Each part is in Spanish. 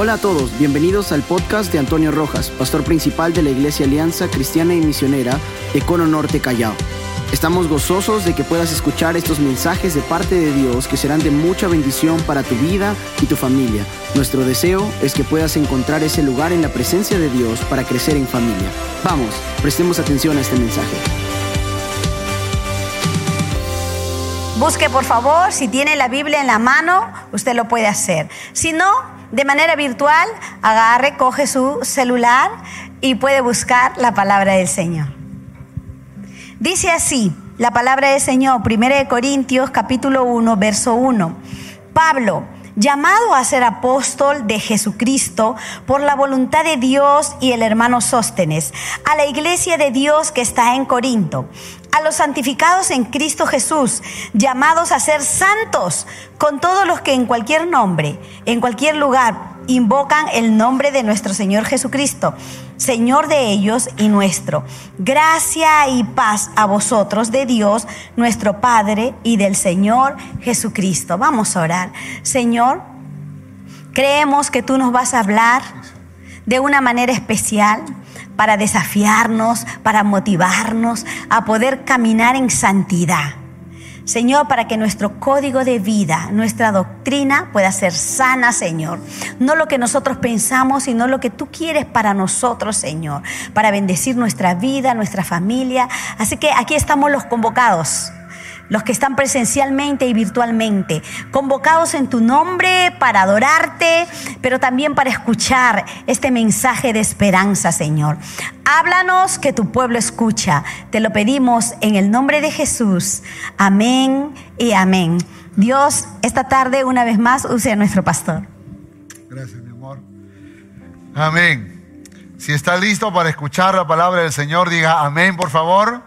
Hola a todos, bienvenidos al podcast de Antonio Rojas, pastor principal de la Iglesia Alianza Cristiana y Misionera de Cono Norte Callao. Estamos gozosos de que puedas escuchar estos mensajes de parte de Dios que serán de mucha bendición para tu vida y tu familia. Nuestro deseo es que puedas encontrar ese lugar en la presencia de Dios para crecer en familia. Vamos, prestemos atención a este mensaje. Busque por favor, si tiene la Biblia en la mano, usted lo puede hacer. Si no, de manera virtual, agarre, coge su celular y puede buscar la palabra del Señor. Dice así, la palabra del Señor, 1 Corintios capítulo 1, verso 1. Pablo, llamado a ser apóstol de Jesucristo por la voluntad de Dios y el hermano Sóstenes, a la iglesia de Dios que está en Corinto, a los santificados en Cristo Jesús, llamados a ser santos, con todos los que en cualquier nombre, en cualquier lugar, invocan el nombre de nuestro Señor Jesucristo, Señor de ellos y nuestro. Gracia y paz a vosotros de Dios, nuestro Padre, y del Señor Jesucristo. Vamos a orar. Señor, creemos que tú nos vas a hablar de una manera especial para desafiarnos, para motivarnos a poder caminar en santidad. Señor, para que nuestro código de vida, nuestra doctrina pueda ser sana, Señor. No lo que nosotros pensamos, sino lo que tú quieres para nosotros, Señor, para bendecir nuestra vida, nuestra familia. Así que aquí estamos los convocados los que están presencialmente y virtualmente, convocados en tu nombre para adorarte, pero también para escuchar este mensaje de esperanza, Señor. Háblanos que tu pueblo escucha. Te lo pedimos en el nombre de Jesús. Amén y amén. Dios, esta tarde una vez más use a nuestro pastor. Gracias, mi amor. Amén. Si está listo para escuchar la palabra del Señor, diga amén, por favor.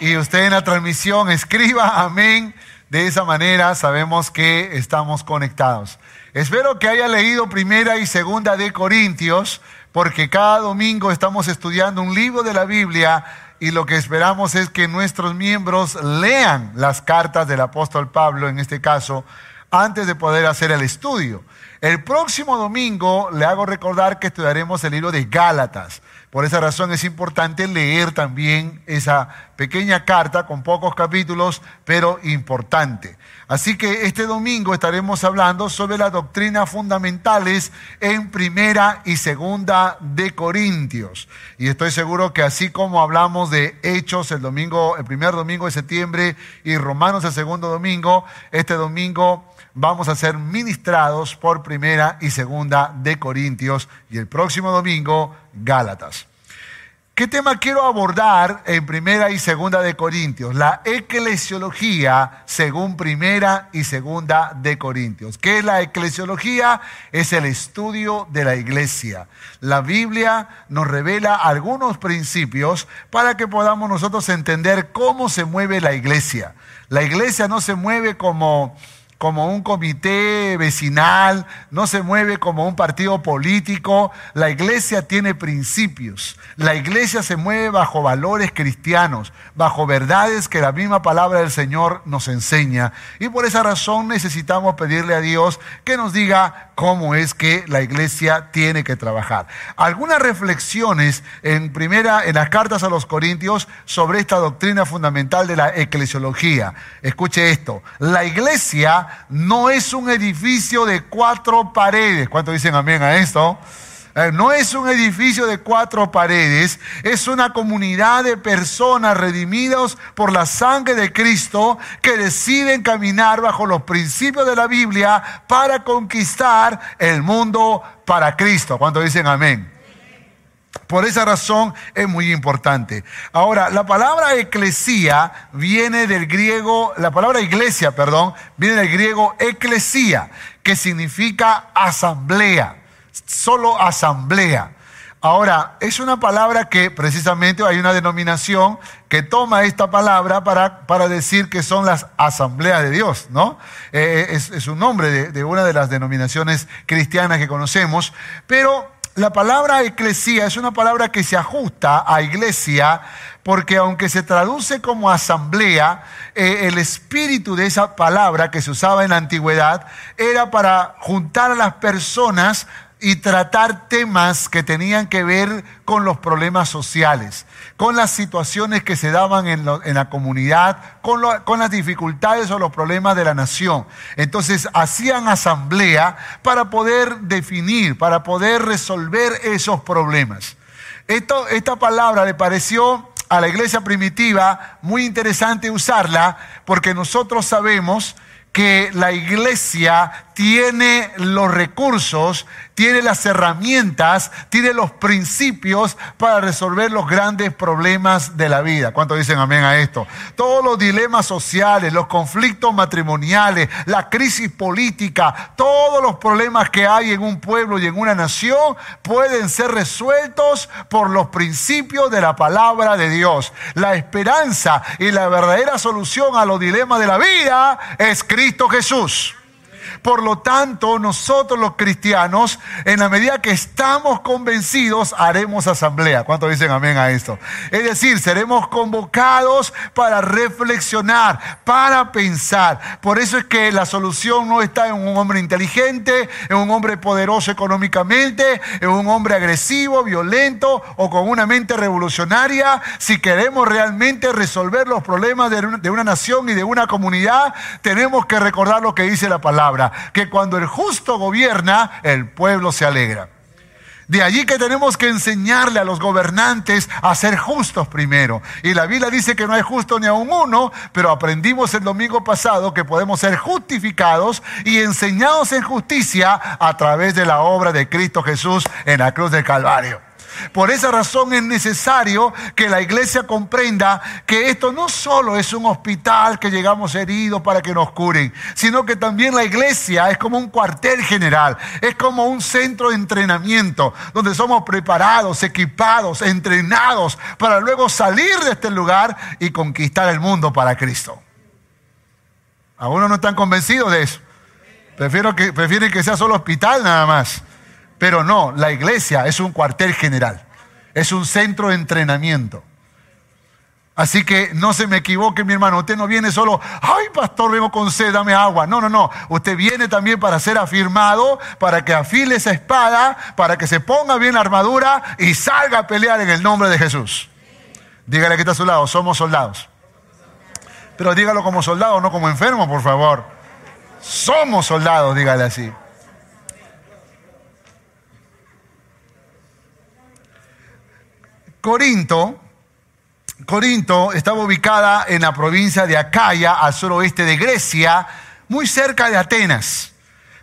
Y usted en la transmisión escriba amén. De esa manera sabemos que estamos conectados. Espero que haya leído primera y segunda de Corintios, porque cada domingo estamos estudiando un libro de la Biblia y lo que esperamos es que nuestros miembros lean las cartas del apóstol Pablo, en este caso, antes de poder hacer el estudio. El próximo domingo le hago recordar que estudiaremos el libro de Gálatas. Por esa razón es importante leer también esa pequeña carta con pocos capítulos, pero importante. Así que este domingo estaremos hablando sobre las doctrinas fundamentales en primera y segunda de Corintios. Y estoy seguro que así como hablamos de Hechos el domingo, el primer domingo de septiembre y Romanos el segundo domingo, este domingo vamos a ser ministrados por primera y segunda de Corintios y el próximo domingo Gálatas. ¿Qué tema quiero abordar en primera y segunda de Corintios? La eclesiología según primera y segunda de Corintios. ¿Qué es la eclesiología? Es el estudio de la iglesia. La Biblia nos revela algunos principios para que podamos nosotros entender cómo se mueve la iglesia. La iglesia no se mueve como como un comité vecinal, no se mueve como un partido político. La iglesia tiene principios. La iglesia se mueve bajo valores cristianos, bajo verdades que la misma palabra del Señor nos enseña. Y por esa razón necesitamos pedirle a Dios que nos diga cómo es que la iglesia tiene que trabajar. Algunas reflexiones en primera en las cartas a los Corintios sobre esta doctrina fundamental de la eclesiología. Escuche esto, la iglesia no es un edificio de cuatro paredes. ¿Cuántos dicen amén a esto? Eh, no es un edificio de cuatro paredes, es una comunidad de personas redimidas por la sangre de Cristo que deciden caminar bajo los principios de la Biblia para conquistar el mundo para Cristo. ¿Cuántos dicen amén? Por esa razón es muy importante. Ahora, la palabra eclesía viene del griego, la palabra iglesia, perdón, viene del griego eclesía, que significa asamblea, solo asamblea. Ahora, es una palabra que precisamente hay una denominación que toma esta palabra para, para decir que son las asambleas de Dios, ¿no? Eh, es, es, un nombre de, de una de las denominaciones cristianas que conocemos, pero la palabra eclesía es una palabra que se ajusta a iglesia porque aunque se traduce como asamblea, eh, el espíritu de esa palabra que se usaba en la antigüedad era para juntar a las personas y tratar temas que tenían que ver con los problemas sociales, con las situaciones que se daban en, la comunidad, con, las dificultades o los problemas de la nación. Entonces hacían asamblea para poder definir, para poder resolver esos problemas. Esta palabra le pareció a la iglesia primitiva muy interesante usarla porque nosotros sabemos que la iglesia tiene los recursos, tiene las herramientas, tiene los principios para resolver los grandes problemas de la vida. ¿Cuántos dicen amén a esto? Todos los dilemas sociales, los conflictos matrimoniales, la crisis política, todos los problemas que hay en un pueblo y en una nación pueden ser resueltos por los principios de la palabra de Dios. La esperanza y la verdadera solución a los dilemas de la vida es Cristo Jesús. Por lo tanto, nosotros los cristianos, en la medida que estamos convencidos, haremos asamblea. ¿Cuántos dicen amén a esto? Es decir, seremos convocados para reflexionar, para pensar. Por eso es que la solución no está en un hombre inteligente, en un hombre poderoso económicamente, en un hombre agresivo, violento o con una mente revolucionaria. Si queremos realmente resolver los problemas de una nación y de una comunidad, tenemos que recordar lo que dice la palabra que cuando el justo gobierna, el pueblo se alegra. De allí que tenemos que enseñarle a los gobernantes a ser justos primero. Y la Biblia dice que no hay justo ni a un uno, pero aprendimos el domingo pasado que podemos ser justificados y enseñados en justicia a través de la obra de Cristo Jesús en la cruz del Calvario. Por esa razón es necesario que la iglesia comprenda que esto no solo es un hospital que llegamos heridos para que nos curen, sino que también la iglesia es como un cuartel general, es como un centro de entrenamiento donde somos preparados, equipados, entrenados para luego salir de este lugar y conquistar el mundo para Cristo. Algunos no están convencidos de eso. Prefiero que, prefieren que sea solo hospital nada más. Pero no, la iglesia es un cuartel general, es un centro de entrenamiento. Así que no se me equivoque, mi hermano. Usted no viene solo, ay, pastor, vengo con sed, dame agua. No, no, no. Usted viene también para ser afirmado, para que afile esa espada, para que se ponga bien la armadura y salga a pelear en el nombre de Jesús. Dígale que está a su lado, somos soldados. Pero dígalo como soldado, no como enfermo, por favor. Somos soldados, dígale así. Corinto, Corinto estaba ubicada en la provincia de Acaya, al suroeste de Grecia, muy cerca de Atenas.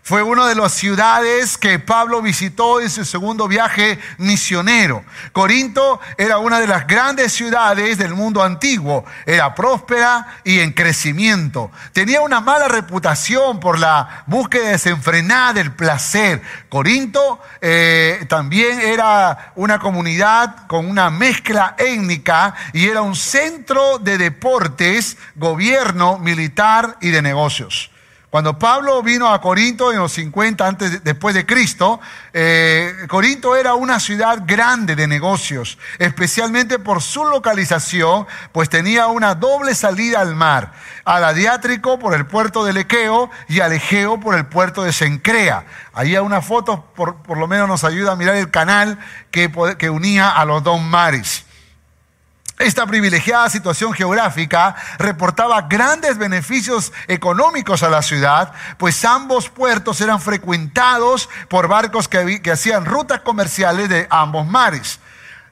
Fue una de las ciudades que Pablo visitó en su segundo viaje misionero. Corinto era una de las grandes ciudades del mundo antiguo. Era próspera y en crecimiento. Tenía una mala reputación por la búsqueda desenfrenada del placer. Corinto eh, también era una comunidad con una mezcla étnica y era un centro de deportes, gobierno, militar y de negocios. Cuando Pablo vino a Corinto en los 50 antes, después de Cristo, eh, Corinto era una ciudad grande de negocios, especialmente por su localización, pues tenía una doble salida al mar, al Adiátrico por el puerto de Lequeo y al Egeo por el puerto de Sencrea. Ahí hay una foto, por, por lo menos nos ayuda a mirar el canal que, que unía a los dos mares. Esta privilegiada situación geográfica reportaba grandes beneficios económicos a la ciudad, pues ambos puertos eran frecuentados por barcos que, hacían rutas comerciales de ambos mares.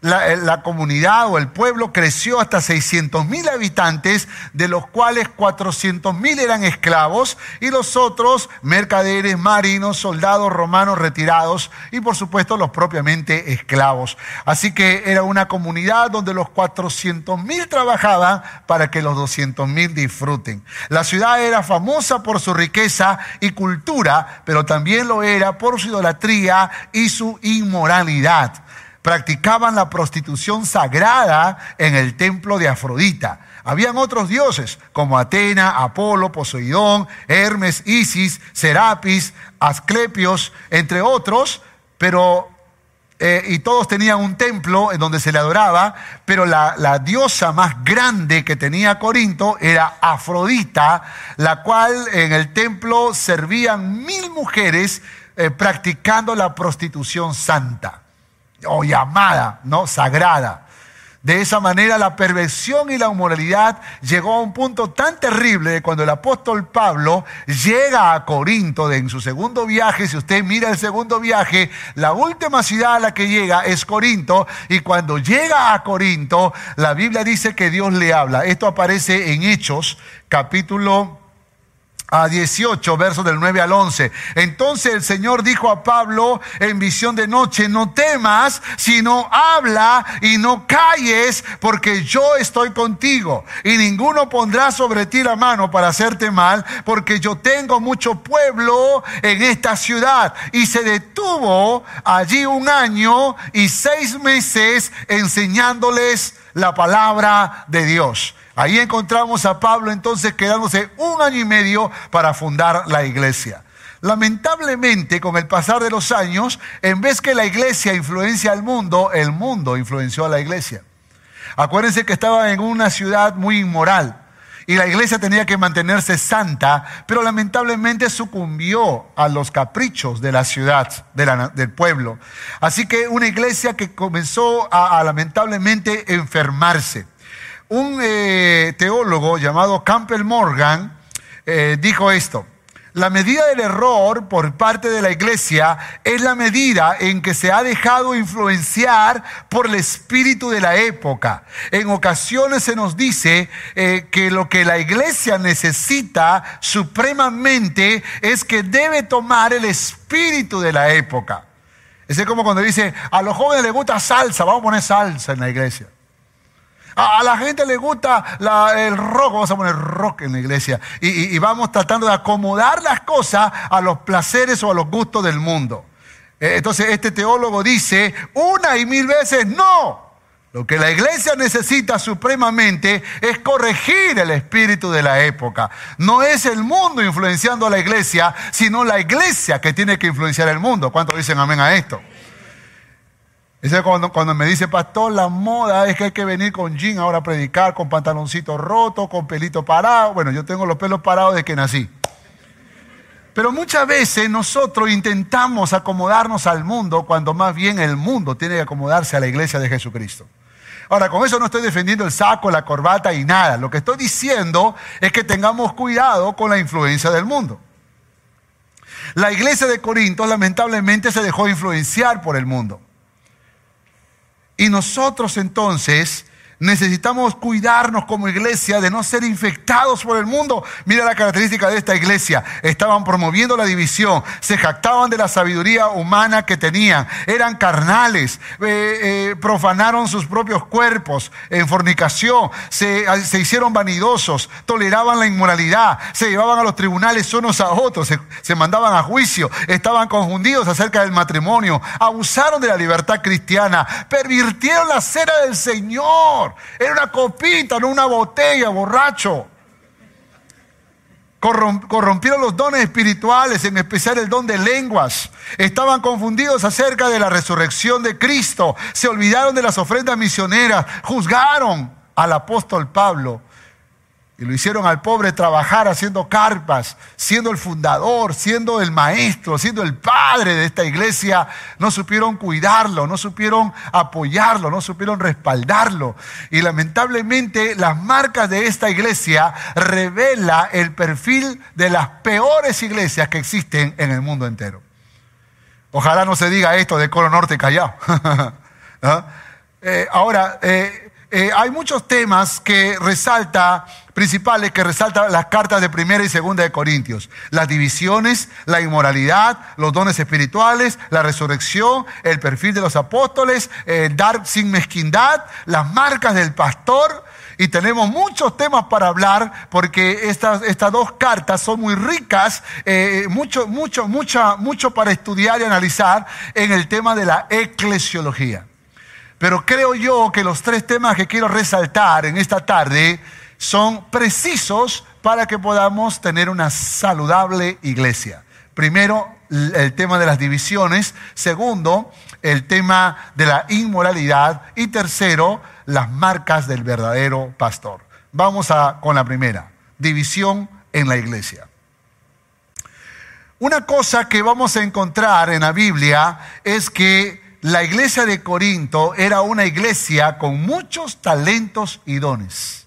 Eh, la, comunidad o el pueblo creció hasta 600 mil habitantes, de los cuales 400 mil eran esclavos y los otros mercaderes, marinos, soldados romanos retirados y por supuesto los propiamente esclavos. Así que era una comunidad donde los 400 mil trabajaban para que los 200 mil disfruten. La ciudad era famosa por su riqueza y cultura, pero también lo era por su idolatría y su inmoralidad practicaban la prostitución sagrada en el templo de Afrodita. Habían otros dioses como Atena, Apolo, Poseidón, Hermes, Isis, Serapis, Asclepios, entre otros, pero eh, y todos tenían un templo en donde se le adoraba, pero la, diosa más grande que tenía Corinto era Afrodita, la cual en el templo servían mil mujeres eh, practicando la prostitución santa o llamada, ¿no? Sagrada. De esa manera la perversión y la inmoralidad llegó a un punto tan terrible cuando el apóstol Pablo llega a Corinto en su segundo viaje, si usted mira el segundo viaje, la última ciudad a la que llega es Corinto y cuando llega a Corinto la Biblia dice que Dios le habla. Esto aparece en Hechos capítulo a 18, versos del 9 al 11. Entonces el Señor dijo a Pablo en visión de noche, no temas, sino habla y no calles, porque yo estoy contigo. Y ninguno pondrá sobre ti la mano para hacerte mal, porque yo tengo mucho pueblo en esta ciudad. Y se detuvo allí un año y seis meses enseñándoles la palabra de Dios. Ahí encontramos a Pablo entonces quedándose un año y medio para fundar la iglesia. Lamentablemente, con el pasar de los años, en vez que la iglesia influencia al mundo, el mundo influenció a la iglesia. Acuérdense que estaba en una ciudad muy inmoral y la iglesia tenía que mantenerse santa, pero lamentablemente sucumbió a los caprichos de la ciudad, del pueblo. Así que una iglesia que comenzó a, a lamentablemente enfermarse un eh, teólogo llamado Campbell Morgan eh, dijo esto. La medida del error por parte de la iglesia es la medida en que se ha dejado influenciar por el espíritu de la época. En ocasiones se nos dice eh, que lo que la iglesia necesita supremamente es que debe tomar el espíritu de la época. Es como cuando dice, a los jóvenes les gusta salsa, vamos a poner salsa en la iglesia. A, la gente le gusta el rock, vamos a poner rock en la iglesia. Y, vamos tratando de acomodar las cosas a los placeres o a los gustos del mundo. Eh, entonces este teólogo dice una y mil veces no. Lo que la iglesia necesita supremamente es corregir el espíritu de la época. No es el mundo influenciando a la iglesia, sino la iglesia que tiene que influenciar el mundo. ¿Cuántos dicen amén a esto? Ese cuando, me dice, pastor, la moda es que hay que venir con jean ahora a predicar, con pantaloncito roto, con pelito parado. Bueno, yo tengo los pelos parados desde que nací. Pero muchas veces nosotros intentamos acomodarnos al mundo cuando más bien el mundo tiene que acomodarse a la iglesia de Jesucristo. Ahora, con eso no estoy defendiendo el saco, la corbata y nada. Lo que estoy diciendo es que tengamos cuidado con la influencia del mundo. La iglesia de Corinto lamentablemente se dejó influenciar por el mundo. Y nosotros entonces necesitamos cuidarnos como iglesia de no ser infectados por el mundo. Mira la característica de esta iglesia. Estaban promoviendo la división, se jactaban de la sabiduría humana que tenían, eran carnales, eh, eh, profanaron sus propios cuerpos en fornicación, se, hicieron vanidosos, toleraban la inmoralidad, se llevaban a los tribunales unos a otros, se, se mandaban a juicio, estaban confundidos acerca del matrimonio, abusaron de la libertad cristiana, pervirtieron la cera del Señor. Era una copita, no una botella, borracho. Corrompieron los dones espirituales, en especial el don de lenguas. Estaban confundidos acerca de la resurrección de Cristo. Se olvidaron de las ofrendas misioneras. Juzgaron al apóstol Pablo y lo hicieron al pobre trabajar haciendo carpas, siendo el fundador, siendo el maestro, siendo el padre de esta iglesia. No supieron cuidarlo, no supieron apoyarlo, no supieron respaldarlo. Y lamentablemente las marcas de esta iglesia revela el perfil de las peores iglesias que existen en el mundo entero. Ojalá no se diga esto de Coro Norte Callao. Eh, ahora, eh, eh, hay muchos temas que resalta principales que resaltan las cartas de primera y segunda de Corintios. Las divisiones, la inmoralidad, los dones espirituales, la resurrección, el perfil de los apóstoles, dar sin mezquindad, las marcas del pastor. Y tenemos muchos temas para hablar porque estas, estas dos cartas son muy ricas, eh, mucho, mucho, mucho, mucho para estudiar y analizar en el tema de la eclesiología. Pero creo yo que los tres temas que quiero resaltar en esta tarde son precisos para que podamos tener una saludable iglesia. Primero, el tema de las divisiones. Segundo, el tema de la inmoralidad. Y tercero, las marcas del verdadero pastor. Vamos a, con la primera, división en la iglesia. Una cosa que vamos a encontrar en la Biblia es que la iglesia de Corinto era una iglesia con muchos talentos y dones.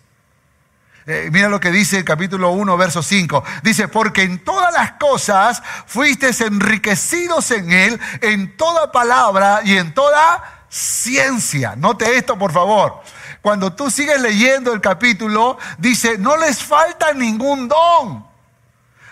Eh, mira lo que dice el capítulo 1, verso 5. Dice, porque en todas las cosas fuisteis enriquecidos en él, en toda palabra y en toda ciencia. Note esto, por favor. Cuando tú sigues leyendo el capítulo, dice, no les falta ningún don.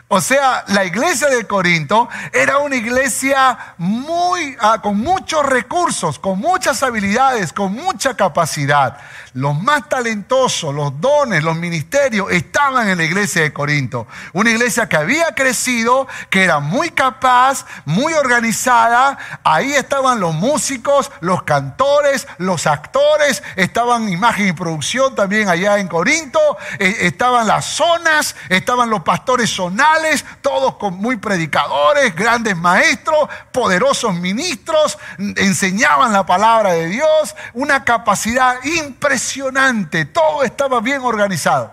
O sea, la iglesia de Corinto era una iglesia muy, ah, con muchos recursos, con muchas habilidades, con mucha capacidad los más talentosos, los dones, los ministerios estaban en la iglesia de Corinto. Una iglesia que había crecido, que era muy capaz, muy organizada. Ahí estaban los músicos, los cantores, los actores, estaban imagen y producción también allá en Corinto, eh, estaban las zonas, estaban los pastores zonales, todos muy predicadores, grandes maestros, poderosos ministros, enseñaban la palabra de Dios, una capacidad impresionante impresionante, todo estaba bien organizado.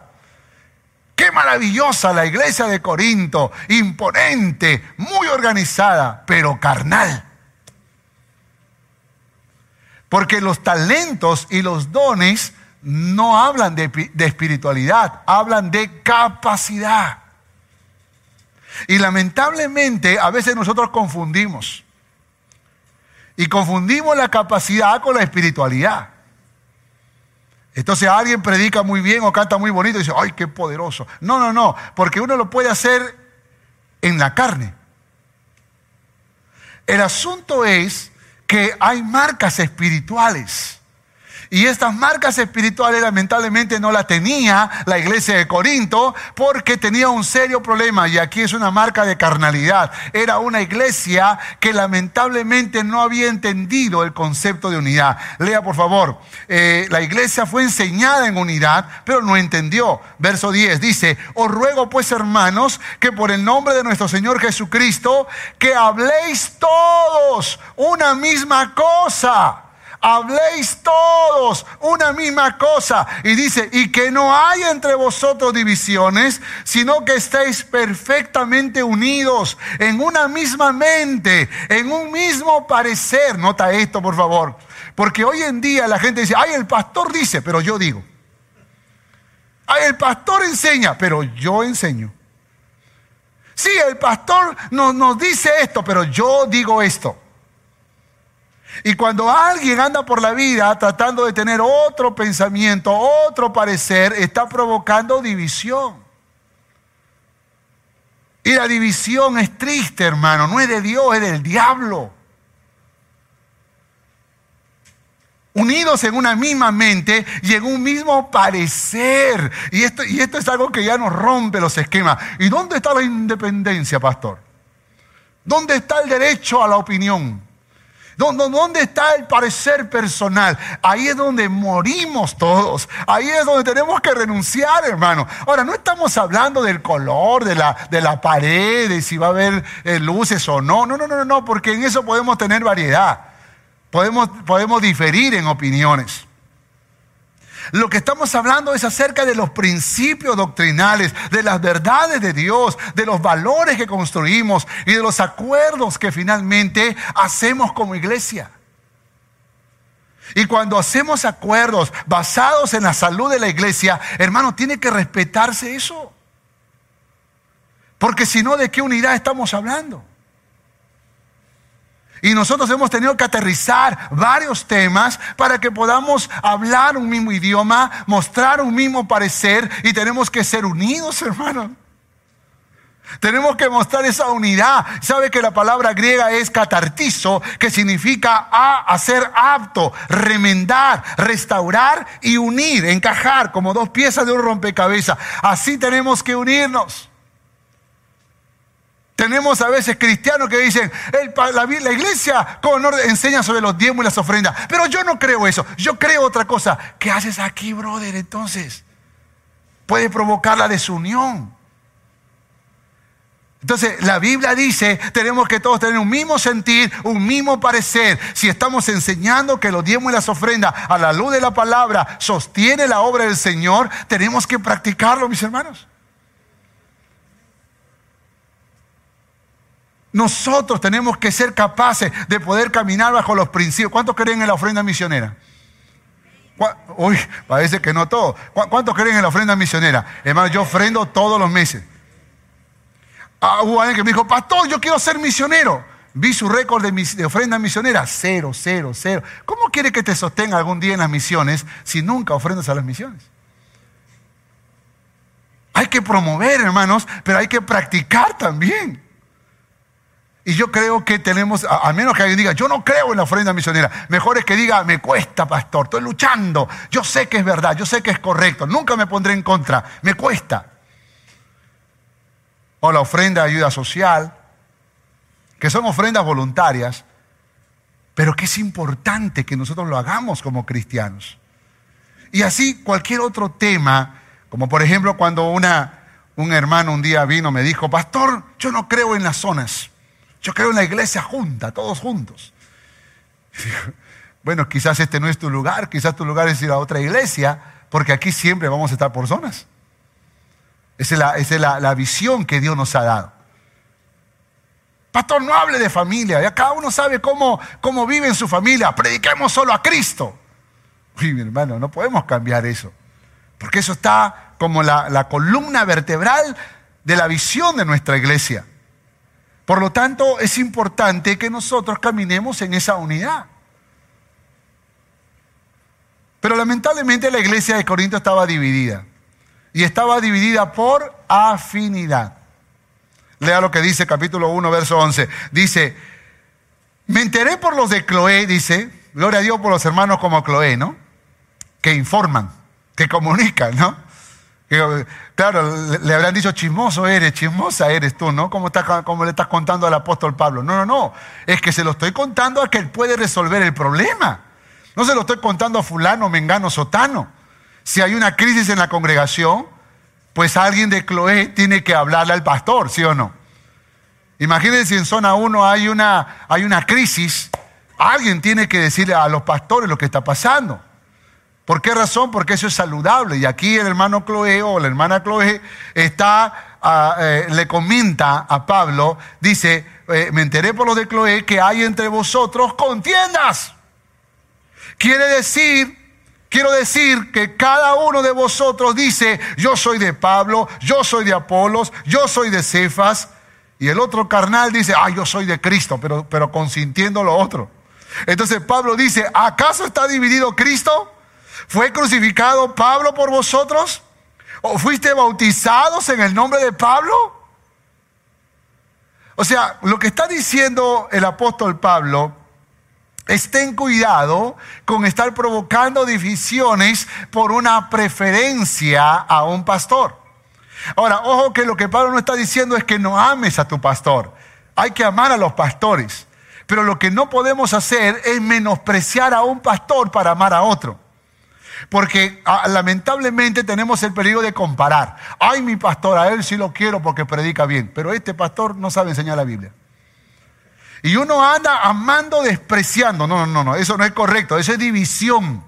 Qué maravillosa la iglesia de Corinto, imponente, muy organizada, pero carnal. Porque los talentos y los dones no hablan de, de, espiritualidad, hablan de capacidad. Y lamentablemente a veces nosotros confundimos. Y confundimos la capacidad con la espiritualidad. Entonces alguien predica muy bien o canta muy bonito y dice, ay, qué poderoso. No, no, no, porque uno lo puede hacer en la carne. El asunto es que hay marcas espirituales y estas marcas espirituales lamentablemente no las tenía la iglesia de Corinto porque tenía un serio problema y aquí es una marca de carnalidad. Era una iglesia que lamentablemente no había entendido el concepto de unidad. Lea por favor, eh, la iglesia fue enseñada en unidad pero no entendió. Verso 10 dice, os ruego pues hermanos que por el nombre de nuestro Señor Jesucristo que habléis todos una misma cosa habléis todos una misma cosa. Y dice, y que no haya entre vosotros divisiones, sino que estéis perfectamente unidos en una misma mente, en un mismo parecer. Nota esto, por favor. Porque hoy en día la gente dice, ay, el pastor dice, pero yo digo. Ay, el pastor enseña, pero yo enseño. Sí, el pastor nos, nos dice esto, pero yo digo esto. Y cuando alguien anda por la vida tratando de tener otro pensamiento, otro parecer, está provocando división. Y la división es triste, hermano, no es de Dios, es del diablo. Unidos en una misma mente y en un mismo parecer. Y esto, y esto es algo que ya nos rompe los esquemas. ¿Y dónde está la independencia, pastor? ¿Dónde está el derecho a la opinión? ¿Dónde está el parecer personal? Ahí es donde morimos todos. Ahí es donde tenemos que renunciar, hermano. Ahora, no estamos hablando del color de la, de la pared, de si va a haber eh, luces o no. No, no, no, no, porque en eso podemos tener variedad. Podemos, podemos diferir en opiniones. Lo que estamos hablando es acerca de los principios doctrinales, de las verdades de Dios, de los valores que construimos y de los acuerdos que finalmente hacemos como iglesia. Y cuando hacemos acuerdos basados en la salud de la iglesia, hermano, tiene que respetarse eso. Porque si no, ¿de qué unidad estamos hablando? Y nosotros hemos tenido que aterrizar varios temas para que podamos hablar un mismo idioma, mostrar un mismo parecer y tenemos que ser unidos, hermanos. Tenemos que mostrar esa unidad. Sabe que la palabra griega es catartizo, que significa a, hacer apto, remendar, restaurar y unir, encajar como dos piezas de un rompecabezas. Así tenemos que unirnos. Tenemos a veces cristianos que dicen, la, iglesia con orden enseña sobre los diezmos y las ofrendas. Pero yo no creo eso. Yo creo otra cosa. ¿Qué haces aquí, brother? Entonces, puede provocar la desunión. Entonces, la Biblia dice, tenemos que todos tener un mismo sentir, un mismo parecer. Si estamos enseñando que los diezmos y las ofrendas a la luz de la palabra sostiene la obra del Señor, tenemos que practicarlo, mis hermanos. Nosotros tenemos que ser capaces de poder caminar bajo los principios. ¿Cuántos creen en la ofrenda misionera? Uy, parece que no todo. ¿Cuántos creen en la ofrenda misionera? Hermano, yo ofrendo todos los meses. Ah, hubo alguien que me dijo, pastor, yo quiero ser misionero. Vi su récord de, ofrenda misionera, cero, cero, cero. ¿Cómo quiere que te sostenga algún día en las misiones si nunca ofrendas a las misiones? Hay que promover, hermanos, pero hay que practicar también. Y yo creo que tenemos, a, menos que alguien diga, yo no creo en la ofrenda misionera, mejor es que diga, me cuesta, pastor, estoy luchando, yo sé que es verdad, yo sé que es correcto, nunca me pondré en contra, me cuesta o la ofrenda de ayuda social, que son ofrendas voluntarias, pero que es importante que nosotros lo hagamos como cristianos. Y así cualquier otro tema, como por ejemplo cuando una, un hermano un día vino me dijo, pastor, yo no creo en las zonas, yo creo en la iglesia junta, todos juntos. Bueno, quizás este no es tu lugar, quizás tu lugar es ir a otra iglesia, porque aquí siempre vamos a estar por zonas. Esa es, la, visión que Dios nos ha dado. Pastor, no hable de familia. Ya cada uno sabe cómo, vive en su familia. Prediquemos solo a Cristo. Uy, mi hermano, no podemos cambiar eso. Porque eso está como la columna vertebral de la visión de nuestra iglesia. Por lo tanto, es importante que nosotros caminemos en esa unidad. Pero lamentablemente la iglesia de Corinto estaba dividida y estaba dividida por afinidad. Lea lo que dice capítulo 1, verso 11. Dice, me enteré por los de Cloé, dice, gloria a Dios por los hermanos como Cloé, ¿no? Que informan, que comunican, ¿no? Claro, le habrán dicho, chismoso eres, chismosa eres tú, ¿no? Como, le estás contando al apóstol Pablo. No, no, no. Es que se lo estoy contando a que él puede resolver el problema. No se lo estoy contando a fulano, mengano, sotano. Si hay una crisis en la congregación, pues alguien de Cloé tiene que hablarle al pastor, ¿sí o no? Imagínense si en zona 1 hay una, hay una crisis, alguien tiene que decirle a los pastores lo que está pasando. ¿Por qué razón? Porque eso es saludable. Y aquí el hermano Cloé o la hermana Cloé está, ah, eh, le comenta a Pablo, dice, eh, me enteré por lo de Cloé que hay entre vosotros contiendas. Quiere decir Quiero decir que cada uno de vosotros dice, yo soy de Pablo, yo soy de Apolos, yo soy de Cefas. Y el otro carnal dice, ah, yo soy de Cristo, pero, pero consintiendo lo otro. Entonces Pablo dice, ¿acaso está dividido Cristo? ¿Fue crucificado Pablo por vosotros? ¿O fuiste bautizados en el nombre de Pablo? O sea, lo que está diciendo el apóstol Pablo Estén cuidado con estar provocando divisiones por una preferencia a un pastor. Ahora, ojo que lo que Pablo no está diciendo es que no ames a tu pastor. Hay que amar a los pastores. Pero lo que no podemos hacer es menospreciar a un pastor para amar a otro. Porque ah, lamentablemente tenemos el peligro de comparar. Ay, mi pastor, a él sí lo quiero porque predica bien. Pero este pastor no sabe enseñar la Biblia. Y uno anda amando, despreciando. No, no, no, eso no es correcto, eso es división.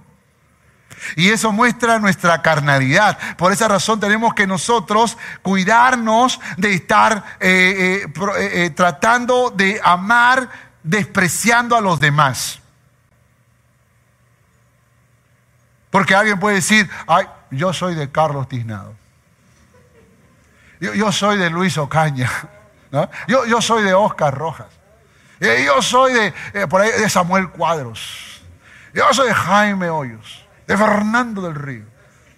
Y eso muestra nuestra carnalidad. Por esa razón tenemos que nosotros cuidarnos de estar eh, eh, eh, tratando de amar despreciando a los demás. Porque alguien puede decir, ay, yo soy de Carlos Tiznado. Yo, soy de Luis Ocaña. Yo, soy de Oscar Rojas. Eh, yo soy de, eh, por ahí, de Samuel Cuadros. Yo soy de Jaime Hoyos, de Fernando del Río,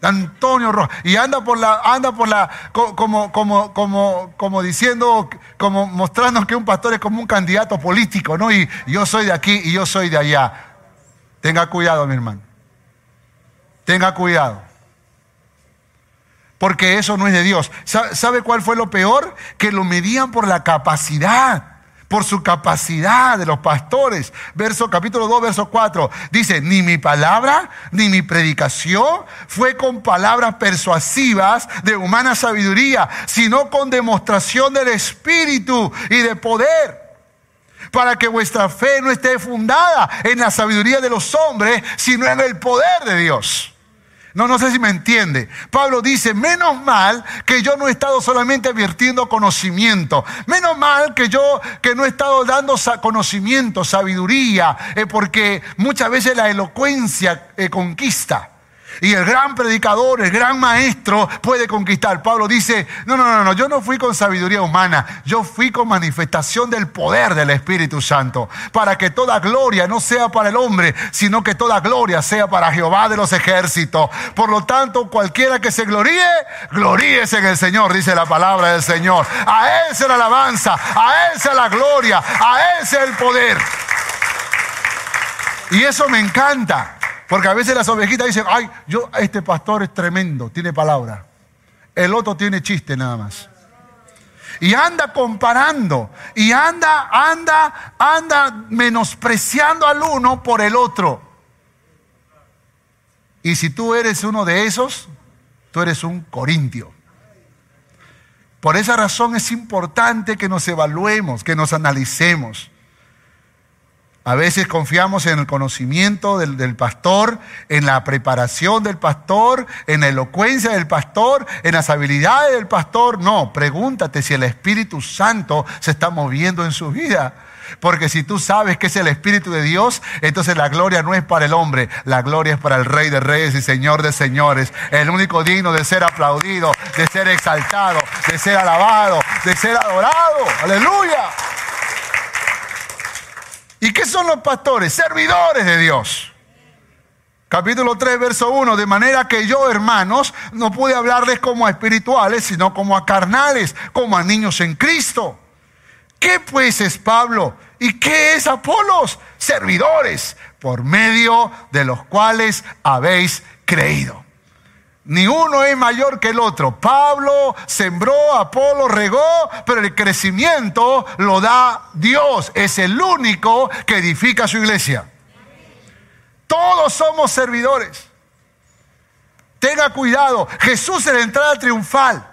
de Antonio Rojas. Y anda por la, anda por la, como, como, como, como diciendo, como mostrando que un pastor es como un candidato político, ¿no? Y yo soy de aquí y yo soy de allá. Tenga cuidado, mi hermano. Tenga cuidado. Porque eso no es de Dios. ¿Sabe cuál fue lo peor? Que lo medían por la capacidad por su capacidad de los pastores. Verso capítulo 2, verso 4. Dice, ni mi palabra, ni mi predicación fue con palabras persuasivas de humana sabiduría, sino con demostración del Espíritu y de poder para que vuestra fe no esté fundada en la sabiduría de los hombres, sino en el poder de Dios. No, no sé si me entiende. Pablo dice, menos mal que yo no he estado solamente advirtiendo conocimiento. Menos mal que yo que no he estado dando conocimiento, sabiduría, eh, porque muchas veces la elocuencia eh, conquista. Y el gran predicador, el gran maestro puede conquistar. Pablo dice, no, no, no, no, yo no fui con sabiduría humana, yo fui con manifestación del poder del Espíritu Santo, para que toda gloria no sea para el hombre, sino que toda gloria sea para Jehová de los ejércitos. Por lo tanto, cualquiera que se gloríe, gloríese en el Señor, dice la palabra del Señor. A Él sea la alabanza, a Él sea la gloria, a Él sea el poder. Y eso me encanta. Porque a veces las ovejitas dicen, ay, yo, este pastor es tremendo, tiene palabra. El otro tiene chiste nada más. Y anda comparando. Y anda, anda, anda menospreciando al uno por el otro. Y si tú eres uno de esos, tú eres un corintio. Por esa razón es importante que nos evaluemos, que nos analicemos. A veces confiamos en el conocimiento del, pastor, en la preparación del pastor, en la elocuencia del pastor, en las habilidades del pastor. No, pregúntate si el Espíritu Santo se está moviendo en su vida. Porque si tú sabes que es el Espíritu de Dios, entonces la gloria no es para el hombre, la gloria es para el Rey de Reyes y Señor de Señores, el único digno de ser aplaudido, de ser exaltado, de ser alabado, de ser adorado. Aleluya. ¿Y qué son los pastores? Servidores de Dios. Capítulo 3, verso 1. De manera que yo, hermanos, no pude hablarles como a espirituales, sino como a carnales, como a niños en Cristo. ¿Qué pues es Pablo? ¿Y qué es Apolos? Servidores, por medio de los cuales habéis creído. Ni uno es mayor que el otro. Pablo sembró, Apolo regó, pero el crecimiento lo da Dios. Es el único que edifica su iglesia. Todos somos servidores. Tenga cuidado. Jesús en la entrada triunfal.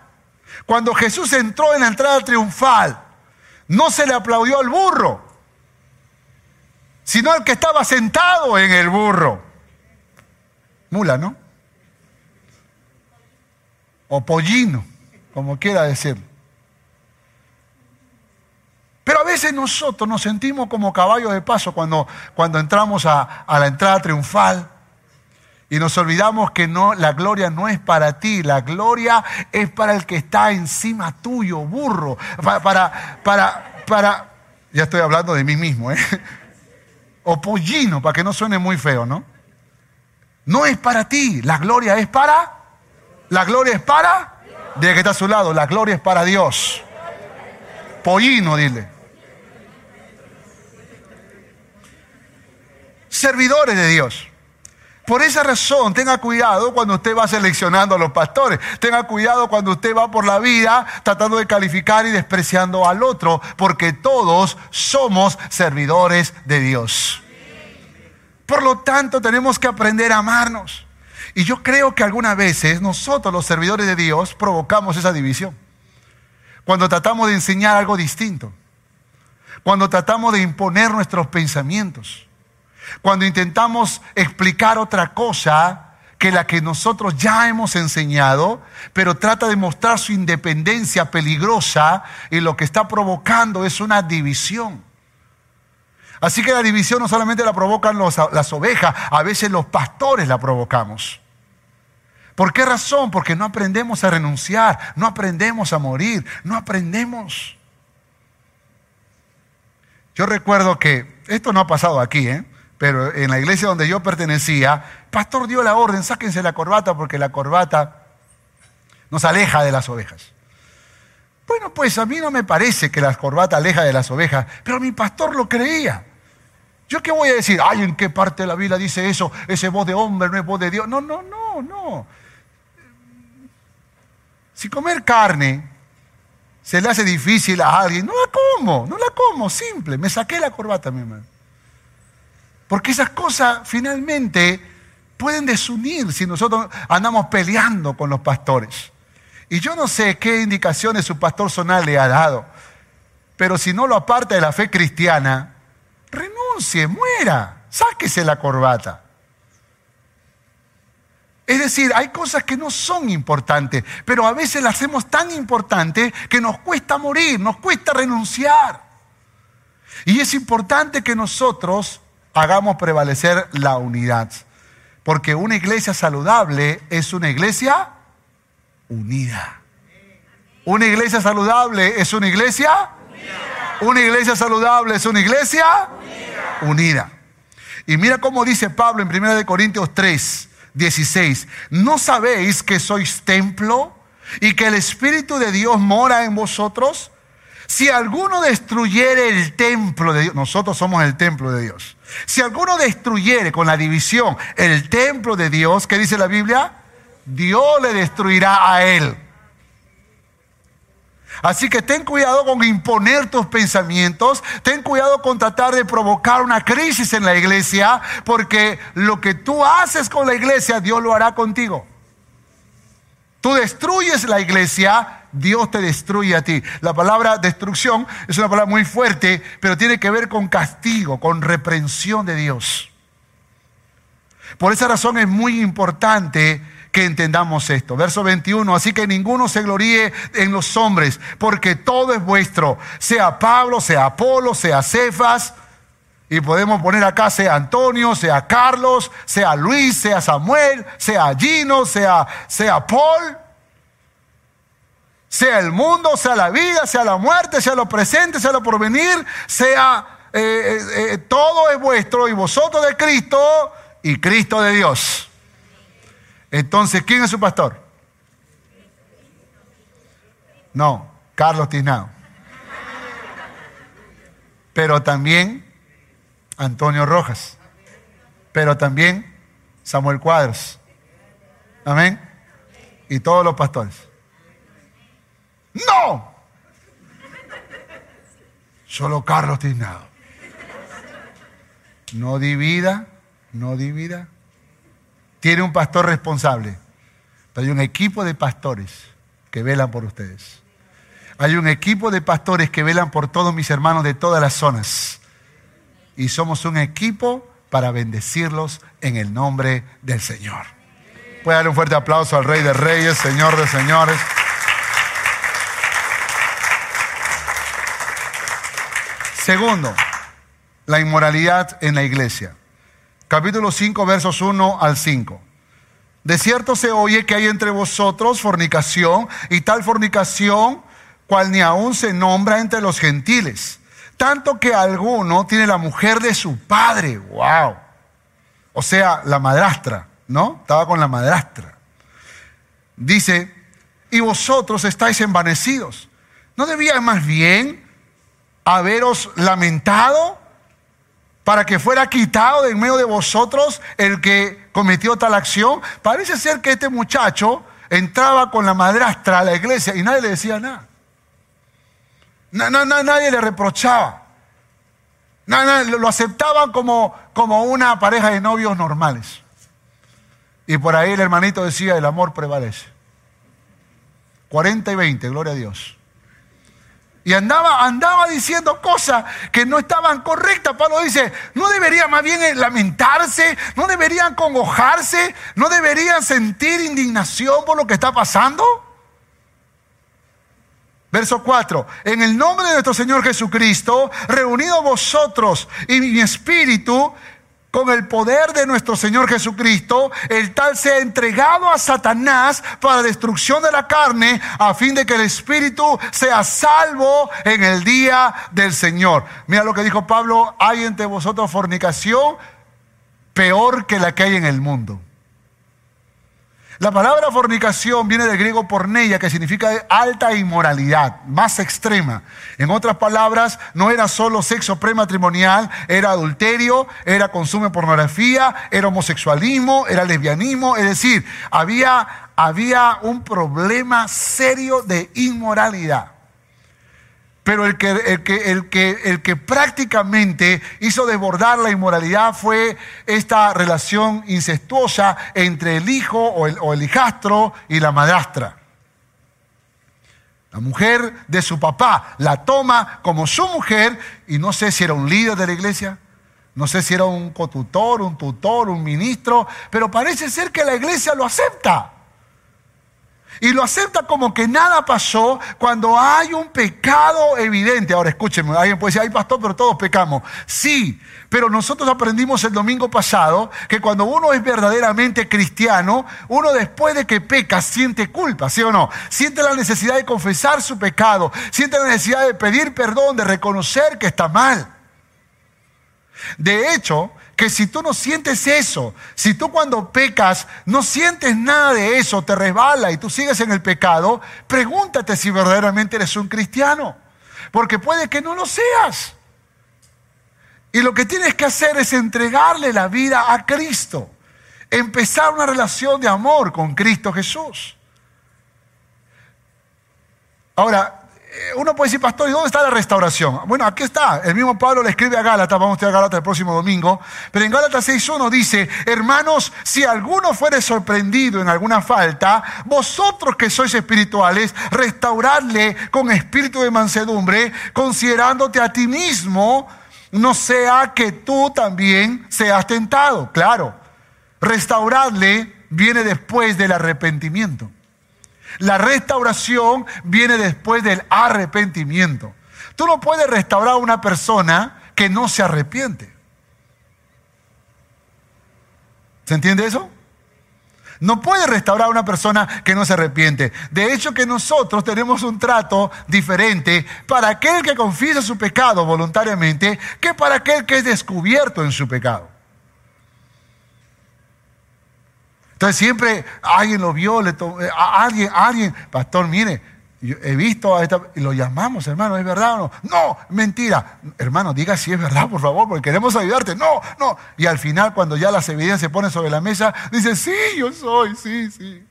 Cuando Jesús entró en la entrada triunfal, no se le aplaudió al burro, sino al que estaba sentado en el burro. Mula, ¿no? O pollino, como quiera decir. Pero a veces nosotros nos sentimos como caballos de paso cuando, cuando entramos a, la entrada triunfal y nos olvidamos que no, la gloria no es para ti, la gloria es para el que está encima tuyo, burro. Para, para, para, para ya estoy hablando de mí mismo, ¿eh? O pollino, para que no suene muy feo, ¿no? No es para ti, la gloria es para la gloria es para. Dile que está a su lado. La gloria es para Dios. Pollino, dile. Servidores de Dios. Por esa razón, tenga cuidado cuando usted va seleccionando a los pastores. Tenga cuidado cuando usted va por la vida tratando de calificar y despreciando al otro, porque todos somos servidores de Dios. Por lo tanto, tenemos que aprender a amarnos. Y yo creo que algunas veces nosotros, los servidores de Dios, provocamos esa división. Cuando tratamos de enseñar algo distinto. Cuando tratamos de imponer nuestros pensamientos. Cuando intentamos explicar otra cosa que la que nosotros ya hemos enseñado, pero trata de mostrar su independencia peligrosa y lo que está provocando es una división. Así que la división no solamente la provocan las ovejas, a veces los pastores la provocamos. ¿Por qué razón? Porque no aprendemos a renunciar, no aprendemos a morir, no aprendemos. Yo recuerdo que, esto no ha pasado aquí, ¿eh? pero en la iglesia donde yo pertenecía, pastor dio la orden, sáquense la corbata porque la corbata nos aleja de las ovejas. Bueno, pues a mí no me parece que la corbata aleja de las ovejas, pero mi pastor lo creía. ¿Yo qué voy a decir? Ay, ¿en qué parte de la Biblia dice eso? Ese voz de hombre no es voz de Dios. No, no, no, no. Si comer carne se le hace difícil a alguien, no la como, no la como, simple, me saqué la corbata, mi hermano. Porque esas cosas finalmente pueden desunir si nosotros andamos peleando con los pastores. Y yo no sé qué indicaciones su pastor zonal le ha dado, pero si no lo aparta de la fe cristiana, renuncie, muera, sáquese la corbata. Es decir, hay cosas que no son importantes, pero a veces las hacemos tan importantes que nos cuesta morir, nos cuesta renunciar. Y es importante que nosotros hagamos prevalecer la unidad, porque una iglesia saludable es una iglesia unida. Una iglesia saludable es una iglesia unida. Una iglesia saludable es una iglesia unida. Y mira cómo dice Pablo en 1 Corintios 3, 16, ¿no sabéis que sois templo y que el Espíritu de Dios mora en vosotros? Si alguno destruyere el templo de Dios, nosotros somos el templo de Dios. Si alguno destruyere con la división el templo de Dios, ¿qué dice la Biblia? Dios le destruirá a él. Así que ten cuidado con imponer tus pensamientos, ten cuidado con tratar de provocar una crisis en la iglesia, porque lo que tú haces con la iglesia, Dios lo hará contigo. Tú destruyes la iglesia, Dios te destruye a ti. La palabra destrucción es una palabra muy fuerte, pero tiene que ver con castigo, con reprensión de Dios. Por esa razón es muy importante que entendamos esto. Verso 21, así que ninguno se gloríe en los hombres, porque todo es vuestro, sea Pablo, sea Apolo, sea Cefas, y podemos poner acá sea Antonio, sea Carlos, sea Luis, sea Samuel, sea Gino, sea, sea Paul, sea el mundo, sea la vida, sea la muerte, sea lo presente, sea lo porvenir, sea eh, eh, eh, todo es vuestro y vosotros de Cristo y Cristo de Dios. Entonces, ¿quién es su pastor? No, Carlos Tiznado. Pero también Antonio Rojas. Pero también Samuel Cuadros. Amén. Y todos los pastores. No. Solo Carlos Tiznado. No divida, no divida tiene un pastor responsable, pero hay un equipo de pastores que velan por ustedes. Hay un equipo de pastores que velan por todos mis hermanos de todas las zonas. Y somos un equipo para bendecirlos en el nombre del Señor. Puede darle un fuerte aplauso al Rey de Reyes, Señor de Señores. Segundo, la inmoralidad en la iglesia capítulo 5, versos 1 al 5. De cierto se oye que hay entre vosotros fornicación y tal fornicación cual ni aún se nombra entre los gentiles. Tanto que alguno tiene la mujer de su padre. ¡Wow! O sea, la madrastra, ¿no? Estaba con la madrastra. Dice, y vosotros estáis envanecidos. ¿No debía más bien haberos lamentado para que fuera quitado de en medio de vosotros el que cometió tal acción. Parece ser que este muchacho entraba con la madrastra a la iglesia y nadie le decía nada. nadie le reprochaba. lo aceptaban como, como una pareja de novios normales. Y por ahí el hermanito decía, el amor prevalece. 40 y 20, gloria a Dios. Y andaba, andaba diciendo cosas que no estaban correctas. Pablo dice, no debería más bien lamentarse, no deberían congojarse, no deberían sentir indignación por lo que está pasando. Verso 4, en el nombre de nuestro Señor Jesucristo, reunidos vosotros y mi espíritu, con el poder de nuestro Señor Jesucristo, el tal sea entregado a Satanás para destrucción de la carne, a fin de que el Espíritu sea salvo en el día del Señor. Mira lo que dijo Pablo, hay entre vosotros fornicación peor que la que hay en el mundo. La palabra fornicación viene del griego porneia, que significa alta inmoralidad, más extrema. En otras palabras, no era solo sexo prematrimonial, era adulterio, era consumo de pornografía, era homosexualismo, era lesbianismo. Es decir, había, había un problema serio de inmoralidad. Pero el que, el, que, el, que, el que prácticamente hizo desbordar la inmoralidad fue esta relación incestuosa entre el hijo o el, o el hijastro y la madrastra. La mujer de su papá la toma como su mujer y no sé si era un líder de la iglesia, no sé si era un cotutor, un tutor, un ministro, pero parece ser que la iglesia lo acepta. Y lo acepta como que nada pasó cuando hay un pecado evidente. Ahora escúchenme, alguien puede decir, ay pastor, pero todos pecamos. Sí, pero nosotros aprendimos el domingo pasado que cuando uno es verdaderamente cristiano, uno después de que peca siente culpa, ¿sí o no? Siente la necesidad de confesar su pecado, siente la necesidad de pedir perdón, de reconocer que está mal. De hecho, que si tú no sientes eso, si tú cuando pecas no sientes nada de eso, te resbala y tú sigues en el pecado, pregúntate si verdaderamente eres un cristiano, porque puede que no lo seas. Y lo que tienes que hacer es entregarle la vida a Cristo, empezar una relación de amor con Cristo Jesús. Ahora, uno puede decir, pastor, ¿y dónde está la restauración? Bueno, aquí está. El mismo Pablo le escribe a Gálatas, vamos a estudiar Gálatas el próximo domingo. Pero en Gálatas 6.1 dice, hermanos, si alguno fuere sorprendido en alguna falta, vosotros que sois espirituales, restauradle con espíritu de mansedumbre, considerándote a ti mismo, no sea que tú también seas tentado. Claro, restauradle viene después del arrepentimiento. La restauración viene después del arrepentimiento. Tú no puedes restaurar a una persona que no se arrepiente. ¿Se entiende eso? No puedes restaurar a una persona que no se arrepiente. De hecho que nosotros tenemos un trato diferente para aquel que confiesa su pecado voluntariamente que para aquel que es descubierto en su pecado. Entonces siempre alguien lo vio, le eh, alguien, alguien, pastor, mire, he visto a esta, y lo llamamos, hermano, ¿es verdad o no? No, mentira. Hermano, diga si es verdad, por favor, porque queremos ayudarte. No, no. Y al final, cuando ya las evidencias se ponen sobre la mesa, dice, sí, yo soy, sí, sí.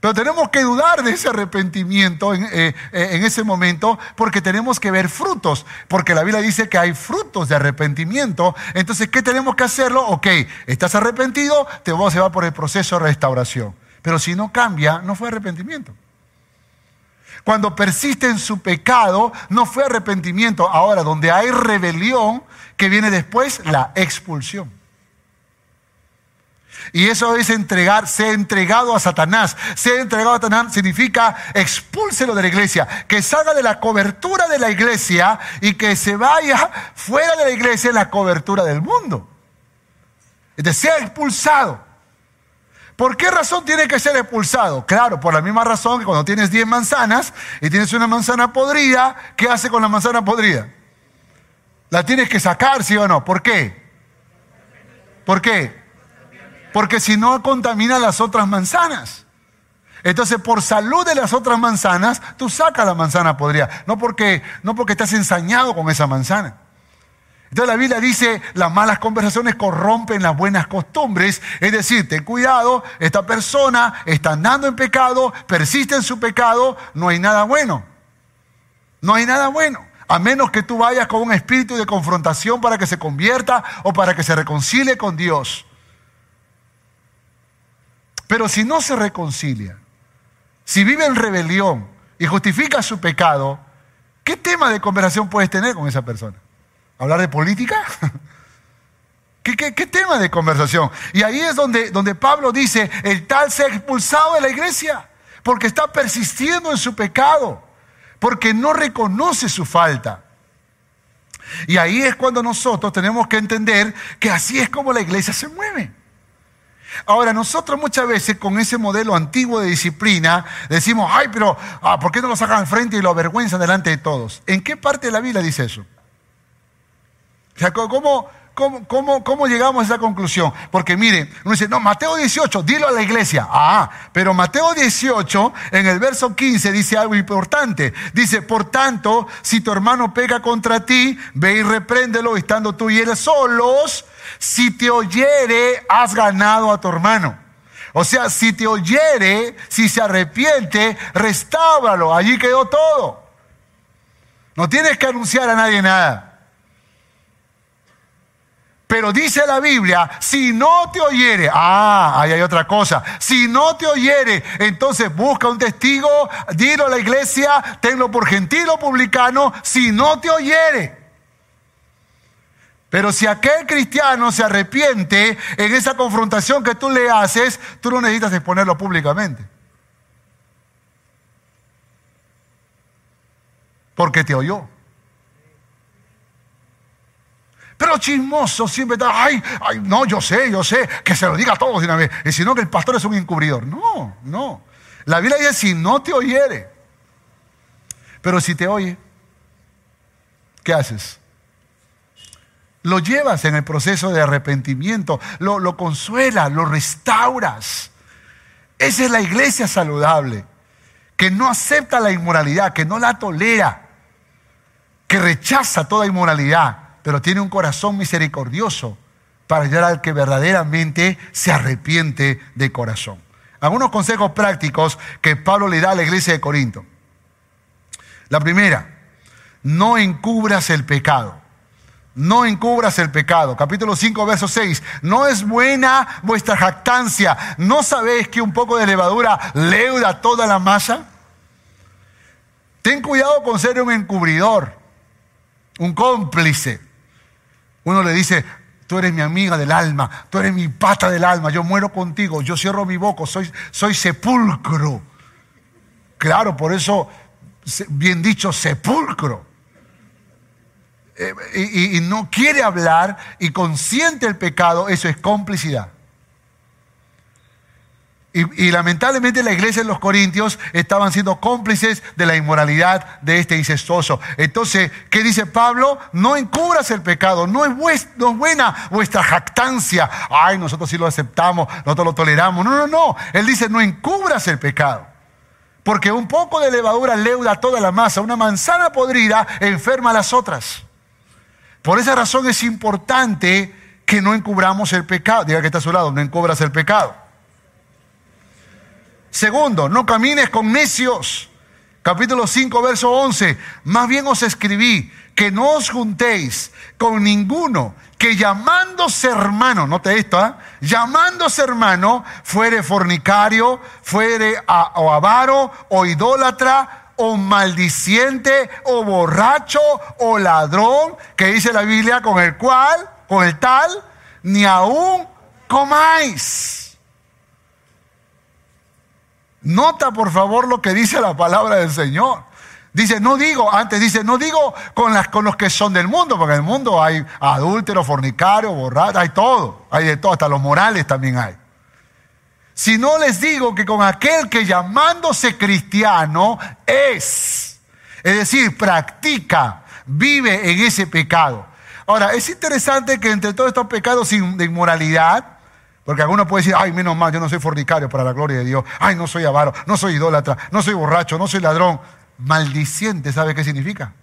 Pero tenemos que dudar de ese arrepentimiento en, eh, eh, en, ese momento porque tenemos que ver frutos, porque la Biblia dice que hay frutos de arrepentimiento. Entonces, ¿qué tenemos que hacerlo? Ok, estás arrepentido, te vamos a llevar por el proceso de restauración. Pero si no cambia, no fue arrepentimiento. Cuando persiste en su pecado, no fue arrepentimiento. Ahora, donde hay rebelión, que viene después, la expulsión. Y eso es entregar, ser entregado a Satanás. Ser entregado a Satanás significa expúlselo de la iglesia, que salga de la cobertura de la iglesia y que se vaya fuera de la iglesia en la cobertura del mundo. Es sea expulsado. ¿Por qué razón tiene que ser expulsado? Claro, por la misma razón que cuando tienes 10 manzanas y tienes una manzana podrida, ¿qué hace con la manzana podrida? La tienes que sacar, ¿sí o no? ¿Por qué? ¿Por qué? Porque si no contamina las otras manzanas. Entonces, por salud de las otras manzanas, tú sacas la manzana podrida. No porque, no porque estás ensañado con esa manzana. Entonces la Biblia dice, las malas conversaciones corrompen las buenas costumbres. Es decir, ten cuidado, esta persona está andando en pecado, persiste en su pecado, no hay nada bueno. No hay nada bueno. A menos que tú vayas con un espíritu de confrontación para que se convierta o para que se reconcilie con Dios. Pero si no se reconcilia, si vive en rebelión y justifica su pecado, ¿qué tema de conversación puedes tener con esa persona? ¿Hablar de política? ¿Qué, tema de conversación? Y ahí es donde, donde Pablo dice, el tal se ha expulsado de la iglesia porque está persistiendo en su pecado, porque no reconoce su falta. Y ahí es cuando nosotros tenemos que entender que así es como la iglesia se mueve. Ahora, nosotros muchas veces con ese modelo antiguo de disciplina decimos, ay, pero ah, ¿por qué no lo sacan al frente y lo avergüenzan delante de todos? ¿En qué parte de la Biblia dice eso? O sea, ¿cómo, cómo, cómo, llegamos a esa conclusión? Porque mire, uno dice, no, Mateo 18, dilo a la iglesia. Ah, pero Mateo 18, en el verso 15, dice algo importante. Dice, por tanto, si tu hermano pega contra ti, ve y repréndelo, estando tú y él solos si te oyere, has ganado a tu hermano. O sea, si te oyere, si se arrepiente, restábralo. Allí quedó todo. No tienes que anunciar a nadie nada. Pero dice la Biblia, si no te oyere, ah, ahí hay otra cosa, si no te oyere, entonces busca un testigo, dilo a la iglesia, tenlo por gentil o publicano, si no te oyere. Pero si aquel cristiano se arrepiente en esa confrontación que tú le haces, tú no necesitas exponerlo públicamente. Porque te oyó. Pero chismoso siempre está, ay, ay, no, yo sé, yo sé, que se lo diga a todos de una vez. Y si no, que el pastor es un encubridor. No, no. La Biblia dice, si no te oyere, pero si te oye, ¿qué haces? Lo llevas en el proceso de arrepentimiento, lo, lo consuelas, lo restauras. Esa es la iglesia saludable, que no acepta la inmoralidad, que no la tolera, que rechaza toda inmoralidad pero tiene un corazón misericordioso para ayudar al que verdaderamente se arrepiente de corazón. Algunos consejos prácticos que Pablo le da a la iglesia de Corinto. La primera, no encubras el pecado. No encubras el pecado. Capítulo 5, verso 6. No es buena vuestra jactancia. ¿No sabéis que un poco de levadura leuda toda la masa? Ten cuidado con ser un encubridor, un cómplice. Uno le dice, tú eres mi amiga del alma, tú eres mi pata del alma, yo muero contigo, yo cierro mi boca, soy, soy sepulcro. Claro, por eso, bien dicho, sepulcro. Eh, y, y no quiere hablar y consiente el pecado, eso es complicidad. Y, lamentablemente la iglesia de los Corintios estaban siendo cómplices de la inmoralidad de este incestuoso. Entonces, ¿qué dice Pablo? No encubras el pecado, no es, no es buena vuestra jactancia. Ay, nosotros sí lo aceptamos, nosotros lo toleramos. No, no, no. Él dice, no encubras el pecado. Porque un poco de levadura leuda toda la masa. Una manzana podrida enferma a las otras. Por esa razón es importante que no encubramos el pecado. Diga que está a su lado, no encubras el pecado. Segundo, no camines con necios. Capítulo 5, verso 11. Más bien os escribí que no os juntéis con ninguno que llamándose hermano, note esto, ¿eh? llamándose hermano, fuere fornicario, fuere o avaro, o idólatra, o maldiciente, o borracho, o ladrón, que dice la Biblia, con el cual, con el tal, ni aún comáis. Nota por favor lo que dice la palabra del Señor. Dice, no digo, antes dice, no digo con, las, con los que son del mundo, porque en el mundo hay adúlteros, fornicarios, borrachos, hay todo, hay de todo, hasta los morales también hay. Si no les digo que con aquel que llamándose cristiano es, es decir, practica, vive en ese pecado. Ahora, es interesante que entre todos estos pecados de inmoralidad, porque alguno puede decir, ay, menos mal, yo no soy fornicario para la gloria de Dios. Ay, no soy avaro, no soy idólatra, no soy borracho, no soy ladrón. Maldiciente, ¿sabe qué significa?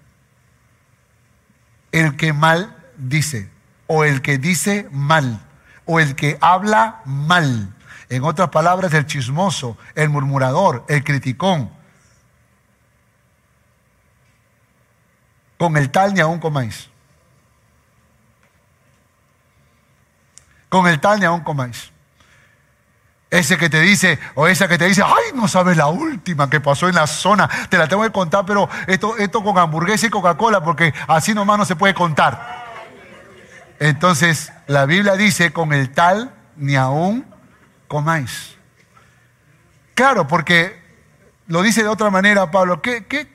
El que mal dice, o el que dice mal, o el que habla mal. En otras palabras, el chismoso, el murmurador, el criticón. Con el tal ni aún comáis. Con el tal ni aún comáis. Ese que te dice, o esa que te dice, ay, no sabes la última que pasó en la zona, te la tengo que contar, pero esto, esto con hamburguesa y Coca-Cola, porque así nomás no se puede contar. Entonces, la Biblia dice, con el tal ni aún comáis. Claro, porque lo dice de otra manera Pablo, ¿qué, qué,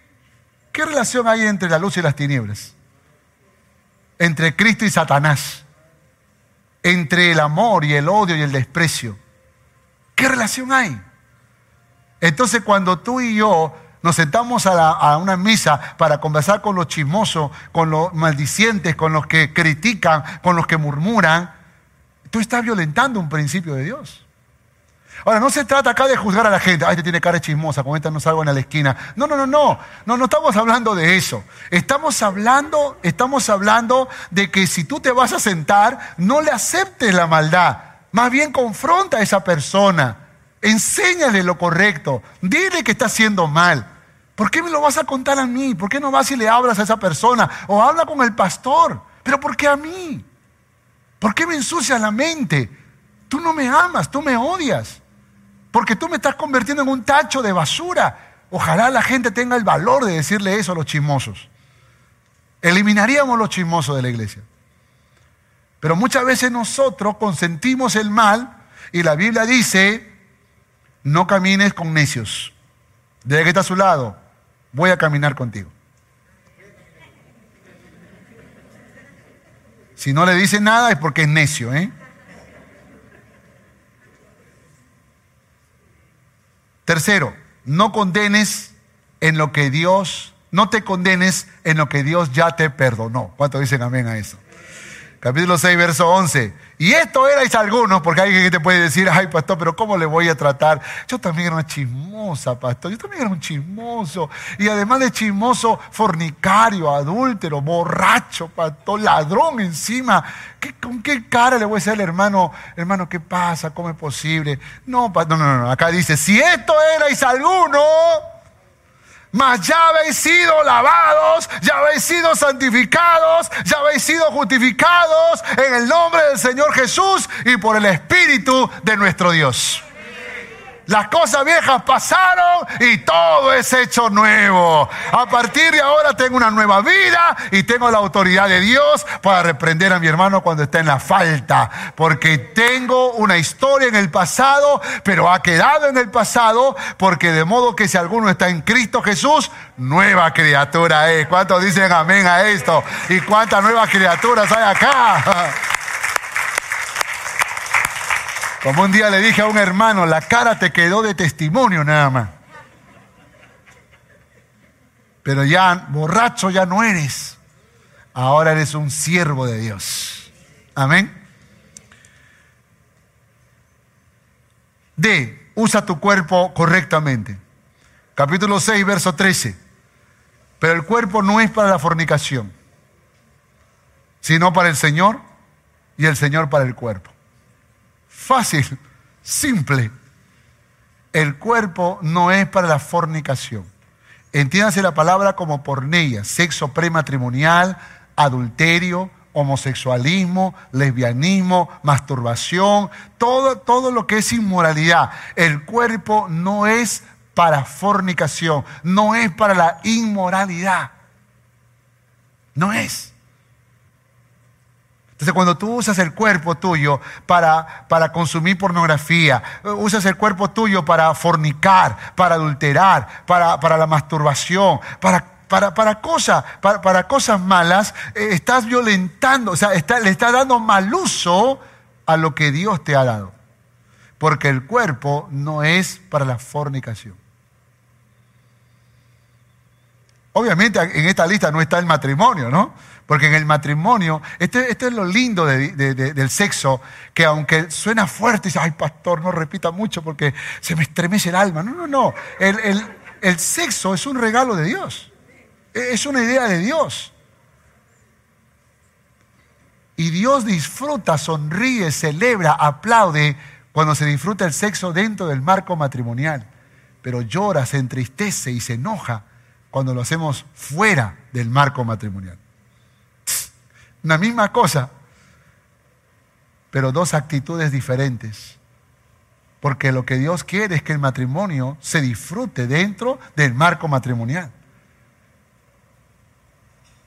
qué relación hay entre la luz y las tinieblas? Entre Cristo y Satanás entre el amor y el odio y el desprecio. ¿Qué relación hay? Entonces cuando tú y yo nos sentamos a, una misa para conversar con los chismosos, con los maldicientes, con los que critican, con los que murmuran, tú estás violentando un principio de Dios. Ahora, no se trata acá de juzgar a la gente. Ay, te tiene cara chismosa, con esta no salgo en la esquina. No, no, no, no. No, no estamos hablando de eso. Estamos hablando, estamos hablando de que si tú te vas a sentar, no le aceptes la maldad. Más bien confronta a esa persona. Enséñale lo correcto. Dile que está haciendo mal. ¿Por qué me lo vas a contar a mí? ¿Por qué no vas y le hablas a esa persona? O habla con el pastor. ¿Pero por qué a mí? ¿Por qué me ensucias la mente? Tú no me amas, tú me odias. Porque tú me estás convirtiendo en un tacho de basura. Ojalá la gente tenga el valor de decirle eso a los chismosos. Eliminaríamos los chismosos de la iglesia. Pero muchas veces nosotros consentimos el mal y la Biblia dice, no camines con necios. Desde que está a su lado, voy a caminar contigo. Si no le dice nada es porque es necio, ¿eh? Tercero, no condenes en lo que Dios, no te condenes en lo que Dios ya te perdonó. ¿Cuánto dicen amén a eso? Capítulo 6, verso 11. Y esto erais algunos, porque alguien que te puede decir, ay, pastor, pero ¿cómo le voy a tratar? Yo también era una chismosa, pastor. Yo también era un chismoso. Y además de chismoso, fornicario, adúltero, borracho, pastor, ladrón encima. ¿Con qué cara le voy a decir al hermano, hermano, qué pasa? ¿Cómo es posible? No, no, no, no. Acá dice, si esto erais algunos mas ya habéis sido lavados, ya habéis sido santificados, ya habéis sido justificados en el nombre del Señor Jesús y por el Espíritu de nuestro Dios. Las cosas viejas pasaron y todo es hecho nuevo. A partir de ahora tengo una nueva vida y tengo la autoridad de Dios para reprender a mi hermano cuando está en la falta. Porque tengo una historia en el pasado, pero ha quedado en el pasado. Porque de modo que si alguno está en Cristo Jesús, nueva criatura es. ¿Cuántos dicen amén a esto? ¿Y cuántas nuevas criaturas hay acá? Como un día le dije a un hermano, la cara te quedó de testimonio nada más. Pero ya borracho ya no eres. Ahora eres un siervo de Dios. Amén. D. Usa tu cuerpo correctamente. Capítulo 6, verso 13. Pero el cuerpo no es para la fornicación, sino para el Señor y el Señor para el cuerpo. Fácil, simple. El cuerpo no es para la fornicación. Entiéndase la palabra como pornella, sexo prematrimonial, adulterio, homosexualismo, lesbianismo, masturbación, todo, todo lo que es inmoralidad. El cuerpo no es para fornicación, no es para la inmoralidad. No es. Entonces, cuando tú usas el cuerpo tuyo para, para consumir pornografía, usas el cuerpo tuyo para fornicar, para adulterar, para, para la masturbación, para, para, para, cosas, para, cosas malas, eh, estás violentando, o sea, le estás dando mal uso a lo que Dios te ha dado. Porque el cuerpo no es para la fornicación. Obviamente en esta lista no está el matrimonio, ¿no? Porque en el matrimonio, esto, es lo lindo del sexo, que aunque suena fuerte, dice, ay pastor, no repita mucho porque se me estremece el alma. No, no, no. El, el sexo es un regalo de Dios. E, es una idea de Dios. Y Dios disfruta, sonríe, celebra, aplaude cuando se disfruta el sexo dentro del marco matrimonial. Pero llora, se entristece y se enoja cuando lo hacemos fuera del marco matrimonial. Una misma cosa, pero dos actitudes diferentes. Porque lo que Dios quiere es que el matrimonio se disfrute dentro del marco matrimonial.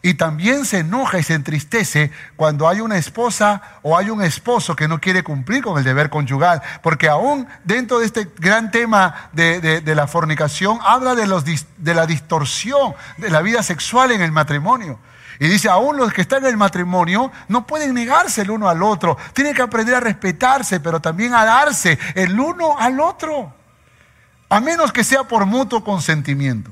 Y también se enoja y se entristece cuando hay una esposa o hay un esposo que no quiere cumplir con el deber conyugal. Porque aún dentro de este gran tema de, la fornicación habla de, los, de la distorsión de la vida sexual en el matrimonio. Y dice, aún los que están en el matrimonio no pueden negarse el uno al otro. Tienen que aprender a respetarse, pero también a darse el uno al otro. A menos que sea por mutuo consentimiento.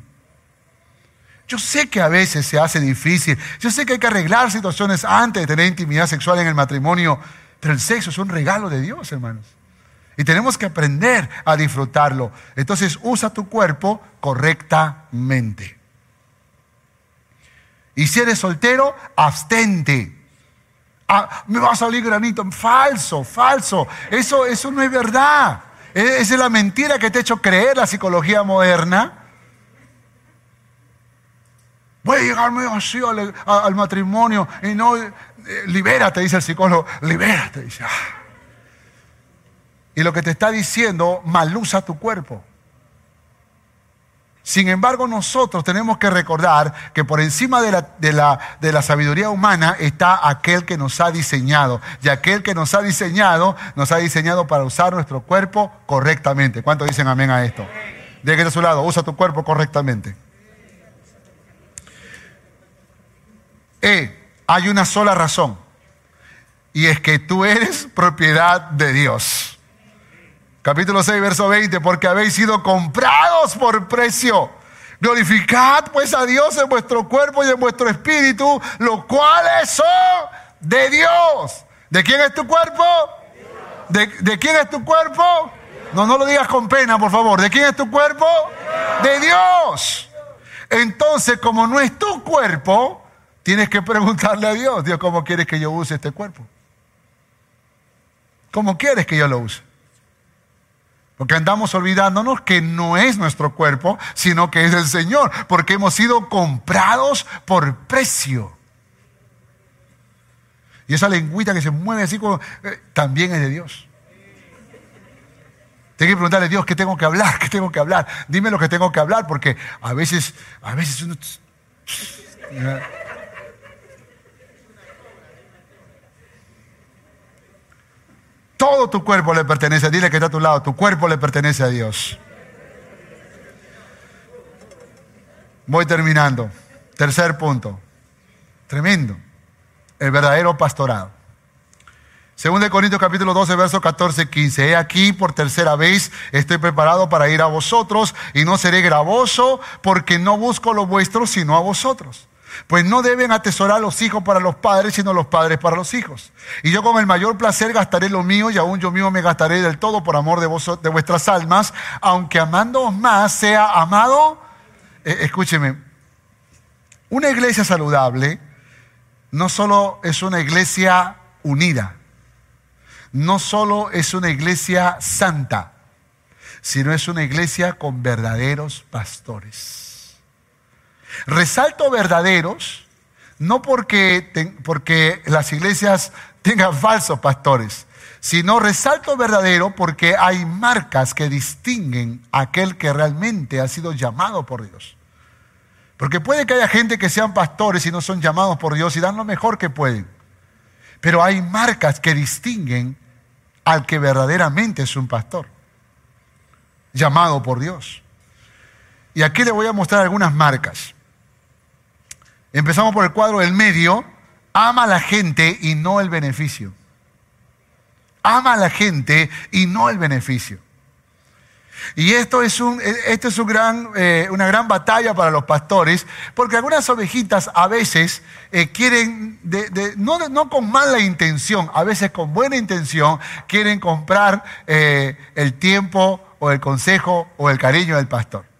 Yo sé que a veces se hace difícil. Yo sé que hay que arreglar situaciones antes de tener intimidad sexual en el matrimonio. Pero el sexo es un regalo de Dios, hermanos. Y tenemos que aprender a disfrutarlo. Entonces usa tu cuerpo correctamente. Y si eres soltero, abstente. Ah, me va a salir granito. Falso, falso. Eso, eso no es verdad. Esa es la mentira que te ha hecho creer la psicología moderna. Voy a llegarme así al, matrimonio y no, eh, libérate, dice el psicólogo, libérate. Ah. Y lo que te está diciendo, malusa tu cuerpo. Sin embargo, nosotros tenemos que recordar que por encima de la, de, la, de la, sabiduría humana está aquel que nos ha diseñado. Y aquel que nos ha diseñado, nos ha diseñado para usar nuestro cuerpo correctamente. ¿Cuántos dicen amén a esto? Que a su lado, usa tu cuerpo correctamente. E, hay una sola razón. Y es que tú eres propiedad de Dios. Capítulo 6, verso 20, porque habéis sido comprados por precio. Glorificad pues a Dios en vuestro cuerpo y en vuestro espíritu, los cuales son de Dios. ¿De quién es tu cuerpo? ¿De, de quién es tu cuerpo? No, no lo digas con pena, por favor. ¿De quién es tu cuerpo? De Dios. Entonces, como no es tu cuerpo, tienes que preguntarle a Dios, Dios, ¿cómo quieres que yo use este cuerpo? ¿Cómo quieres que yo lo use? Porque andamos olvidándonos que no es nuestro cuerpo, sino que es el Señor, porque hemos sido comprados por precio. Y esa lengüita que se mueve así como, eh, también es de Dios. Tengo que preguntarle a Dios qué tengo que hablar, qué tengo que hablar. Dime lo que tengo que hablar, porque a veces, a veces uno. Todo tu cuerpo le pertenece. Dile que está a tu lado. Tu cuerpo le pertenece a Dios. Voy terminando. Tercer punto. Tremendo. El verdadero pastorado. Según de Corintios capítulo 12, verso 14, 15. He aquí por tercera vez estoy preparado para ir a vosotros y no seré gravoso porque no busco lo vuestro sino a vosotros. Pues no deben atesorar los hijos para los padres, sino los padres para los hijos. Y yo con el mayor placer gastaré lo mío y aún yo mismo me gastaré del todo por amor de, vos, de vuestras almas, aunque amándoos más sea amado. Eh, escúcheme, una iglesia saludable no solo es una iglesia unida, no solo es una iglesia santa, sino es una iglesia con verdaderos pastores. Resalto verdaderos, no porque, porque las iglesias tengan falsos pastores, sino resalto verdadero porque hay marcas que distinguen a aquel que realmente ha sido llamado por Dios. Porque puede que haya gente que sean pastores y no son llamados por Dios y dan lo mejor que pueden. Pero hay marcas que distinguen al que verdaderamente es un pastor, llamado por Dios. Y aquí le voy a mostrar algunas marcas. Empezamos por el cuadro del medio. Ama a la gente y no el beneficio. Ama a la gente y no el beneficio. Y esto es, un, esto es gran, eh, una gran batalla para los pastores, porque algunas ovejitas a veces eh, quieren, no, con mala intención, a veces con buena intención, quieren comprar eh, el tiempo o el consejo o el cariño del pastor.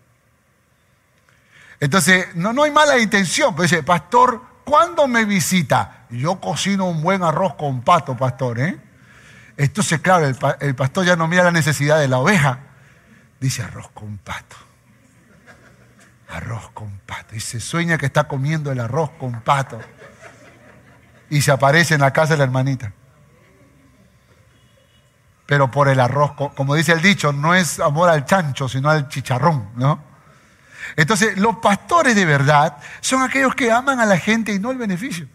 Entonces, no, no hay mala intención, pero dice, pastor, ¿cuándo me visita? Yo cocino un buen arroz con pato, pastor. ¿eh? Entonces, claro, el, el pastor ya no mira la necesidad de la oveja. Dice arroz con pato. Arroz con pato. Y se sueña que está comiendo el arroz con pato. Y se aparece en la casa de la hermanita. Pero por el arroz, como dice el dicho, no es amor al chancho, sino al chicharrón, ¿no? Entonces, los pastores de verdad son aquellos que aman a la gente y no el beneficio.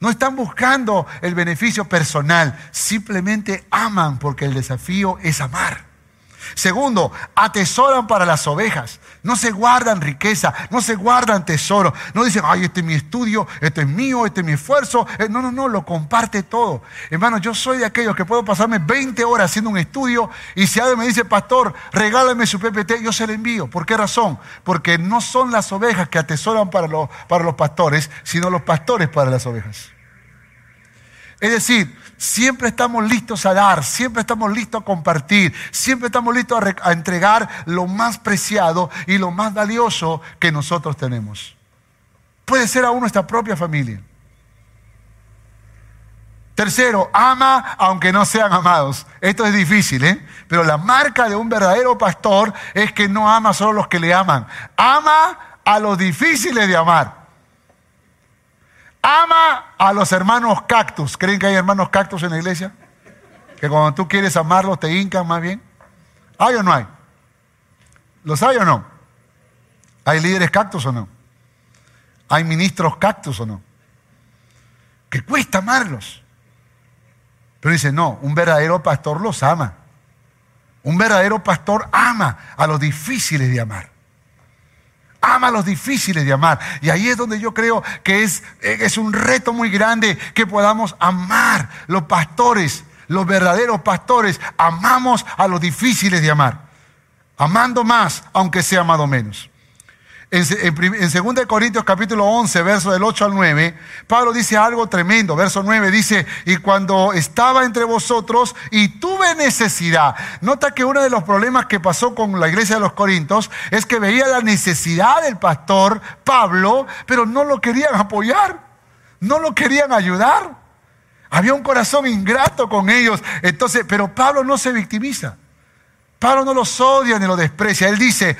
No están buscando el beneficio personal, simplemente aman porque el desafío es amar. Segundo, atesoran para las ovejas. No se guardan riqueza, no se guardan tesoro. No dicen, ay, este es mi estudio, este es mío, este es mi esfuerzo. Eh, no, no, no, lo comparte todo. Hermano, yo soy de aquellos que puedo pasarme 20 horas haciendo un estudio y si alguien me dice, pastor, regálame su PPT, yo se lo envío. ¿Por qué razón? Porque no son las ovejas que atesoran para los, para los pastores, sino los pastores para las ovejas. Es decir, siempre estamos listos a dar, siempre estamos listos a compartir, siempre estamos listos a, entregar lo más preciado y lo más valioso que nosotros tenemos. Puede ser aún nuestra propia familia. Tercero, ama aunque no sean amados. Esto es difícil, ¿eh? Pero la marca de un verdadero pastor es que no ama solo los que le aman. Ama a los difíciles de amar. Ama a los hermanos cactus. ¿Creen que hay hermanos cactus en la iglesia? Que cuando tú quieres amarlos te hincan más bien. ¿Hay o no hay? ¿Los hay o no? ¿Hay líderes cactus o no? ¿Hay ministros cactus o no? Que cuesta amarlos. Pero dice, no, un verdadero pastor los ama. Un verdadero pastor ama a los difíciles de amar. Ama a los difíciles de amar. Y ahí es donde yo creo que es, es un reto muy grande que podamos amar. Los pastores, los verdaderos pastores, amamos a los difíciles de amar. Amando más, aunque sea amado menos. En, 2 Corintios capítulo 11, verso del 8 al 9, Pablo dice algo tremendo. Verso 9 dice, y cuando estaba entre vosotros y tuve necesidad. Nota que uno de los problemas que pasó con la iglesia de los Corintios es que veía la necesidad del pastor Pablo, pero no lo querían apoyar, no lo querían ayudar. Había un corazón ingrato con ellos. Entonces, pero Pablo no se victimiza. Pablo no los odia ni los desprecia. Él dice,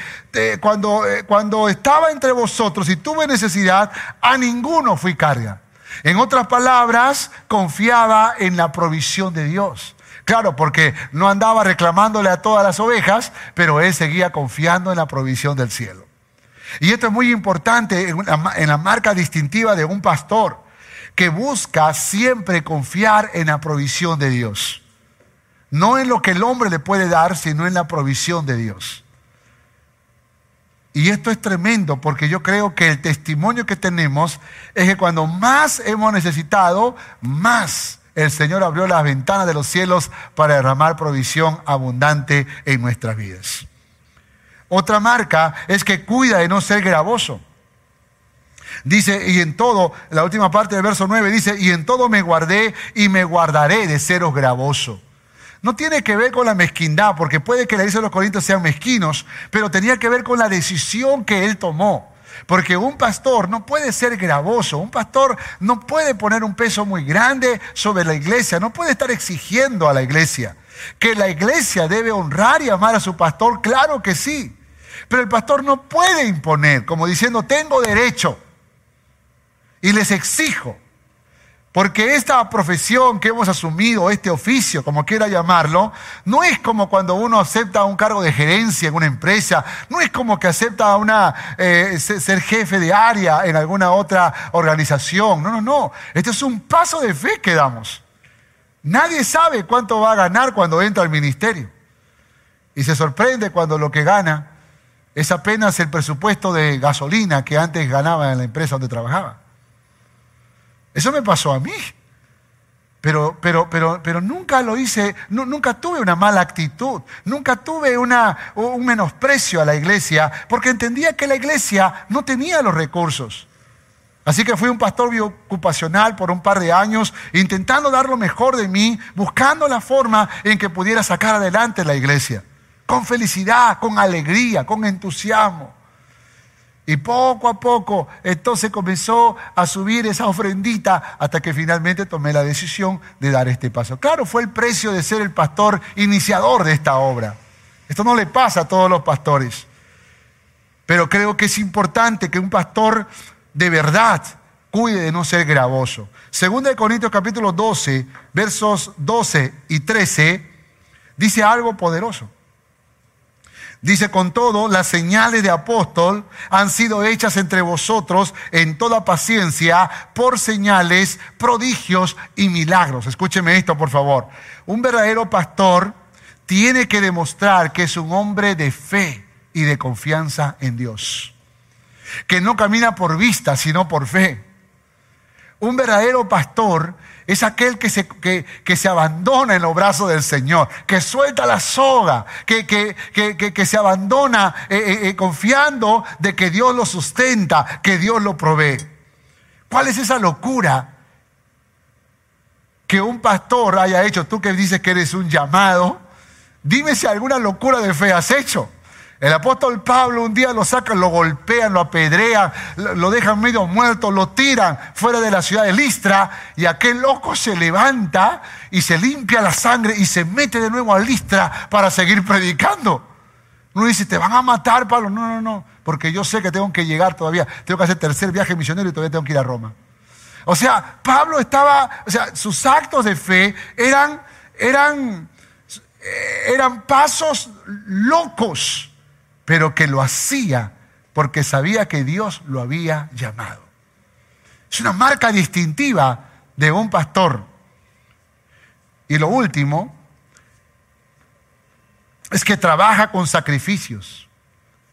cuando, eh, cuando estaba entre vosotros y tuve necesidad, a ninguno fui carga. En otras palabras, confiaba en la provisión de Dios. Claro, porque no andaba reclamándole a todas las ovejas, pero él seguía confiando en la provisión del cielo. Y esto es muy importante en la marca distintiva de un pastor, que busca siempre confiar en la provisión de Dios. No en lo que el hombre le puede dar, sino en la provisión de Dios. Y esto es tremendo porque yo creo que el testimonio que tenemos es que cuando más hemos necesitado, más el Señor abrió las ventanas de los cielos para derramar provisión abundante en nuestras vidas. Otra marca es que cuida de no ser gravoso. Dice, y en todo, la última parte del verso 9 dice, y en todo me guardé y me guardaré de seros gravoso. No tiene que ver con la mezquindad, porque puede que la iglesia de los Corintios sean mezquinos, pero tenía que ver con la decisión que él tomó. Porque un pastor no puede ser gravoso, un pastor no puede poner un peso muy grande sobre la iglesia, no puede estar exigiendo a la iglesia. Que la iglesia debe honrar y amar a su pastor, claro que sí. Pero el pastor no puede imponer, como diciendo, tengo derecho y les exijo porque esta profesión que hemos asumido, este oficio, como quiera llamarlo, no es como cuando uno acepta un cargo de gerencia en una empresa, no es como que acepta una, eh, ser jefe de área en alguna otra organización. No, no, no. Este es un paso de fe que damos. Nadie sabe cuánto va a ganar cuando entra al ministerio. Y se sorprende cuando lo que gana es apenas el presupuesto de gasolina que antes ganaba en la empresa donde trabajaba. Eso me pasó a mí. Pero, pero, pero, pero nunca lo hice, nunca tuve una mala actitud, nunca tuve un menosprecio a la iglesia, porque entendía que la iglesia no tenía los recursos. Así que fui un pastor biocupacional por un par de años, intentando dar lo mejor de mí, buscando la forma en que pudiera sacar adelante la iglesia, con felicidad, con alegría, con entusiasmo. Y poco a poco entonces comenzó a subir esa ofrendita hasta que finalmente tomé la decisión de dar este paso. Claro, fue el precio de ser el pastor iniciador de esta obra. Esto no le pasa a todos los pastores. Pero creo que es importante que un pastor de verdad cuide de no ser gravoso. Segunda de Corintios capítulo 12, versos 12 y 13, dice algo poderoso. Dice, con todo, las señales de apóstol han sido hechas entre vosotros en toda paciencia por señales, prodigios y milagros. Escúcheme esto, por favor. Un verdadero pastor tiene que demostrar que es un hombre de fe y de confianza en Dios. Que no camina por vista, sino por fe. Un verdadero pastor es aquel que se, que, se, abandona en los brazos del Señor, que suelta la soga, que, que se abandona eh, eh, eh, confiando de que Dios lo sustenta, que Dios lo provee. ¿Cuál es esa locura que un pastor haya hecho? Tú que dices que eres un llamado, dime si alguna locura de fe has hecho. El apóstol Pablo un día lo sacan, lo golpean, lo apedrean, lo dejan medio muerto, lo tiran fuera de la ciudad de Listra y aquel loco se levanta y se limpia la sangre y se mete de nuevo a Listra para seguir predicando. Uno dice, te van a matar, Pablo. No, no, no, porque yo sé que tengo que llegar todavía, tengo que hacer tercer viaje misionero y todavía tengo que ir a Roma. O sea, Pablo estaba, o sea, sus actos de fe eran, eran, eran pasos locos pero que lo hacía porque sabía que Dios lo había llamado. Es una marca distintiva de un pastor. Y lo último es que trabaja con sacrificios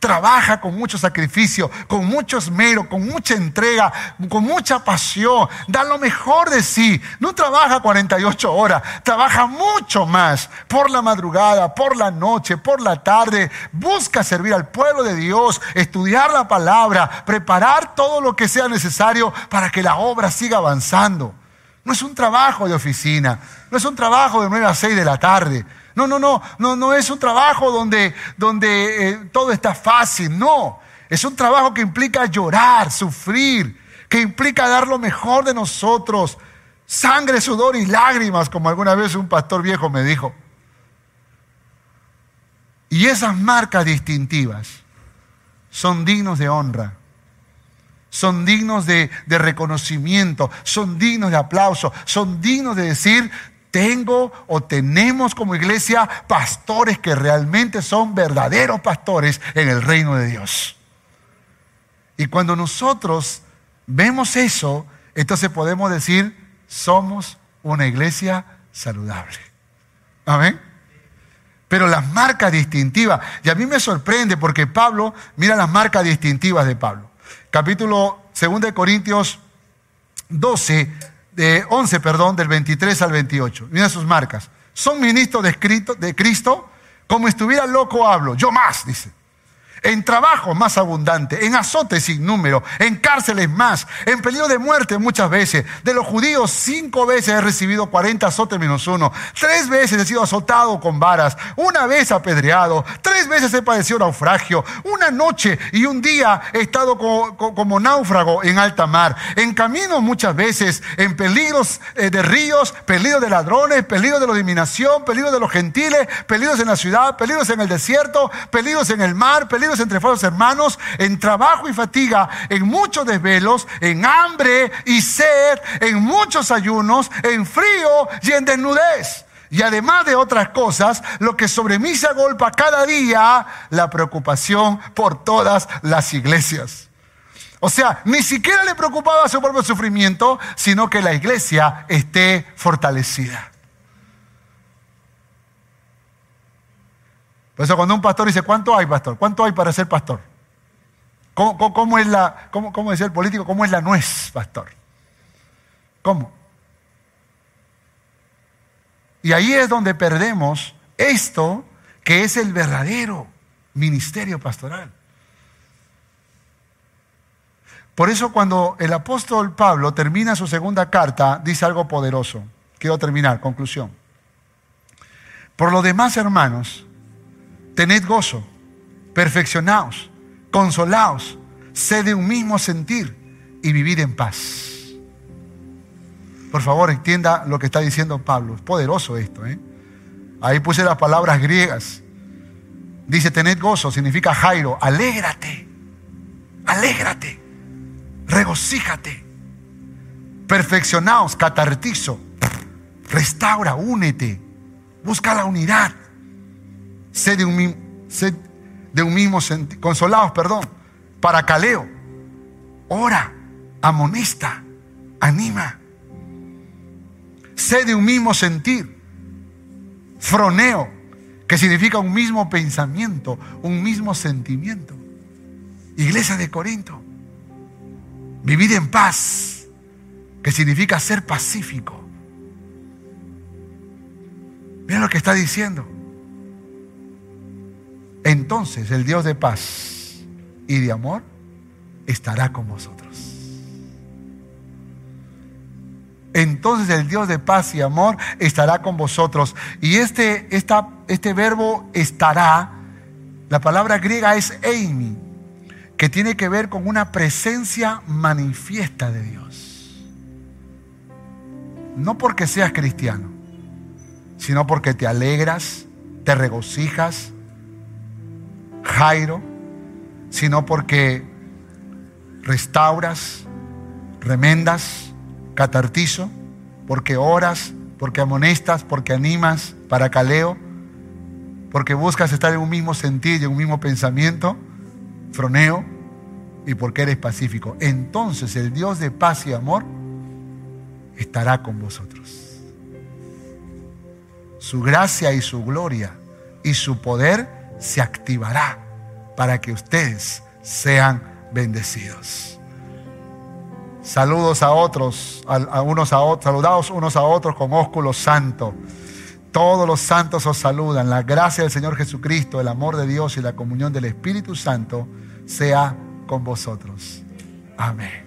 trabaja con mucho sacrificio, con mucho esmero, con mucha entrega, con mucha pasión, da lo mejor de sí. No trabaja 48 horas, trabaja mucho más por la madrugada, por la noche, por la tarde. Busca servir al pueblo de Dios, estudiar la palabra, preparar todo lo que sea necesario para que la obra siga avanzando. No es un trabajo de oficina, no es un trabajo de 9 a 6 de la tarde. No, no, no, no, no es un trabajo donde, donde eh, todo está fácil, no. Es un trabajo que implica llorar, sufrir, que implica dar lo mejor de nosotros, sangre, sudor y lágrimas, como alguna vez un pastor viejo me dijo. Y esas marcas distintivas son dignos de honra, son dignos de, de, reconocimiento, son dignos de aplauso, son dignos de decir, tengo o tenemos como iglesia pastores que realmente son verdaderos pastores en el reino de Dios. Y cuando nosotros vemos eso, entonces podemos decir, somos una iglesia saludable. Amén. Pero las marcas distintivas, y a mí me sorprende porque Pablo, mira las marcas distintivas de Pablo. Capítulo 2 de Corintios 12, de 11, perdón, del 23 al 28. Mira sus marcas. Son ministros de, de Cristo, como estuviera loco hablo. Yo más, dice en trabajo más abundante, en azotes sin número, en cárceles más, en peligro de muerte muchas veces. De los judíos cinco veces he recibido 40 azotes menos uno. Tres veces he sido azotado con varas, una vez apedreado, tres veces he padecido naufragio, una noche y un día he estado como, náufrago en alta mar, en camino muchas veces, en peligros eh, de ríos, peligros de ladrones, peligros de la eliminación, peligros de los gentiles, peligros en la ciudad, peligros en el desierto, peligros en el mar, peligros entre falsos hermanos, en trabajo y fatiga, en muchos desvelos, en hambre y sed, en muchos ayunos, en frío y en desnudez. Y además de otras cosas, lo que sobre mí se agolpa cada día, la preocupación por todas las iglesias. O sea, ni siquiera le preocupaba su propio sufrimiento, sino que la iglesia esté fortalecida. Por eso cuando un pastor dice, ¿cuánto hay, pastor? ¿Cuánto hay para ser pastor? ¿Cómo, es la, cómo, cómo el político, cómo es la nuez, pastor? ¿Cómo? Y ahí es donde perdemos esto que es el verdadero ministerio pastoral. Por eso cuando el apóstol Pablo termina su segunda carta, dice algo poderoso. Quiero terminar, conclusión. Por lo demás, hermanos, tened gozo, perfeccionaos, consolaos, sed de un mismo sentir y vivid en paz. Por favor, entienda lo que está diciendo Pablo. Es poderoso esto. ¿eh? Ahí puse las palabras griegas. Dice, tened gozo, significa Jairo, alégrate, alégrate, regocíjate, perfeccionaos, catartizo, restaura, únete, busca la unidad sed de un, mismo sentido, consolados, perdón, para caleo, ora, amonesta, anima, sed de un mismo sentir, froneo, que significa un mismo pensamiento, un mismo sentimiento. Iglesia de Corinto, vivir en paz, que significa ser pacífico. Mira lo que está diciendo entonces el Dios de paz y de amor estará con vosotros. Entonces el Dios de paz y amor estará con vosotros. Y este, este verbo estará La palabra griega es eimi, que tiene que ver con una presencia manifiesta de Dios. No porque seas cristiano, sino porque te alegras, te regocijas, Jairo, sino porque restauras, remendas, catartizo, porque oras, porque amonestas, porque animas, para caleo, porque buscas estar en un mismo sentido, en un mismo pensamiento, froneo, y porque eres pacífico. Entonces el Dios de paz y amor estará con vosotros. Su gracia y su gloria y su poder se activará para que ustedes sean bendecidos. Saludos a otros, a, unos a otros, saludados unos a otros con ósculo santo. Todos los santos os saludan. La gracia del Señor Jesucristo, el amor de Dios y la comunión del Espíritu Santo sea con vosotros. Amén.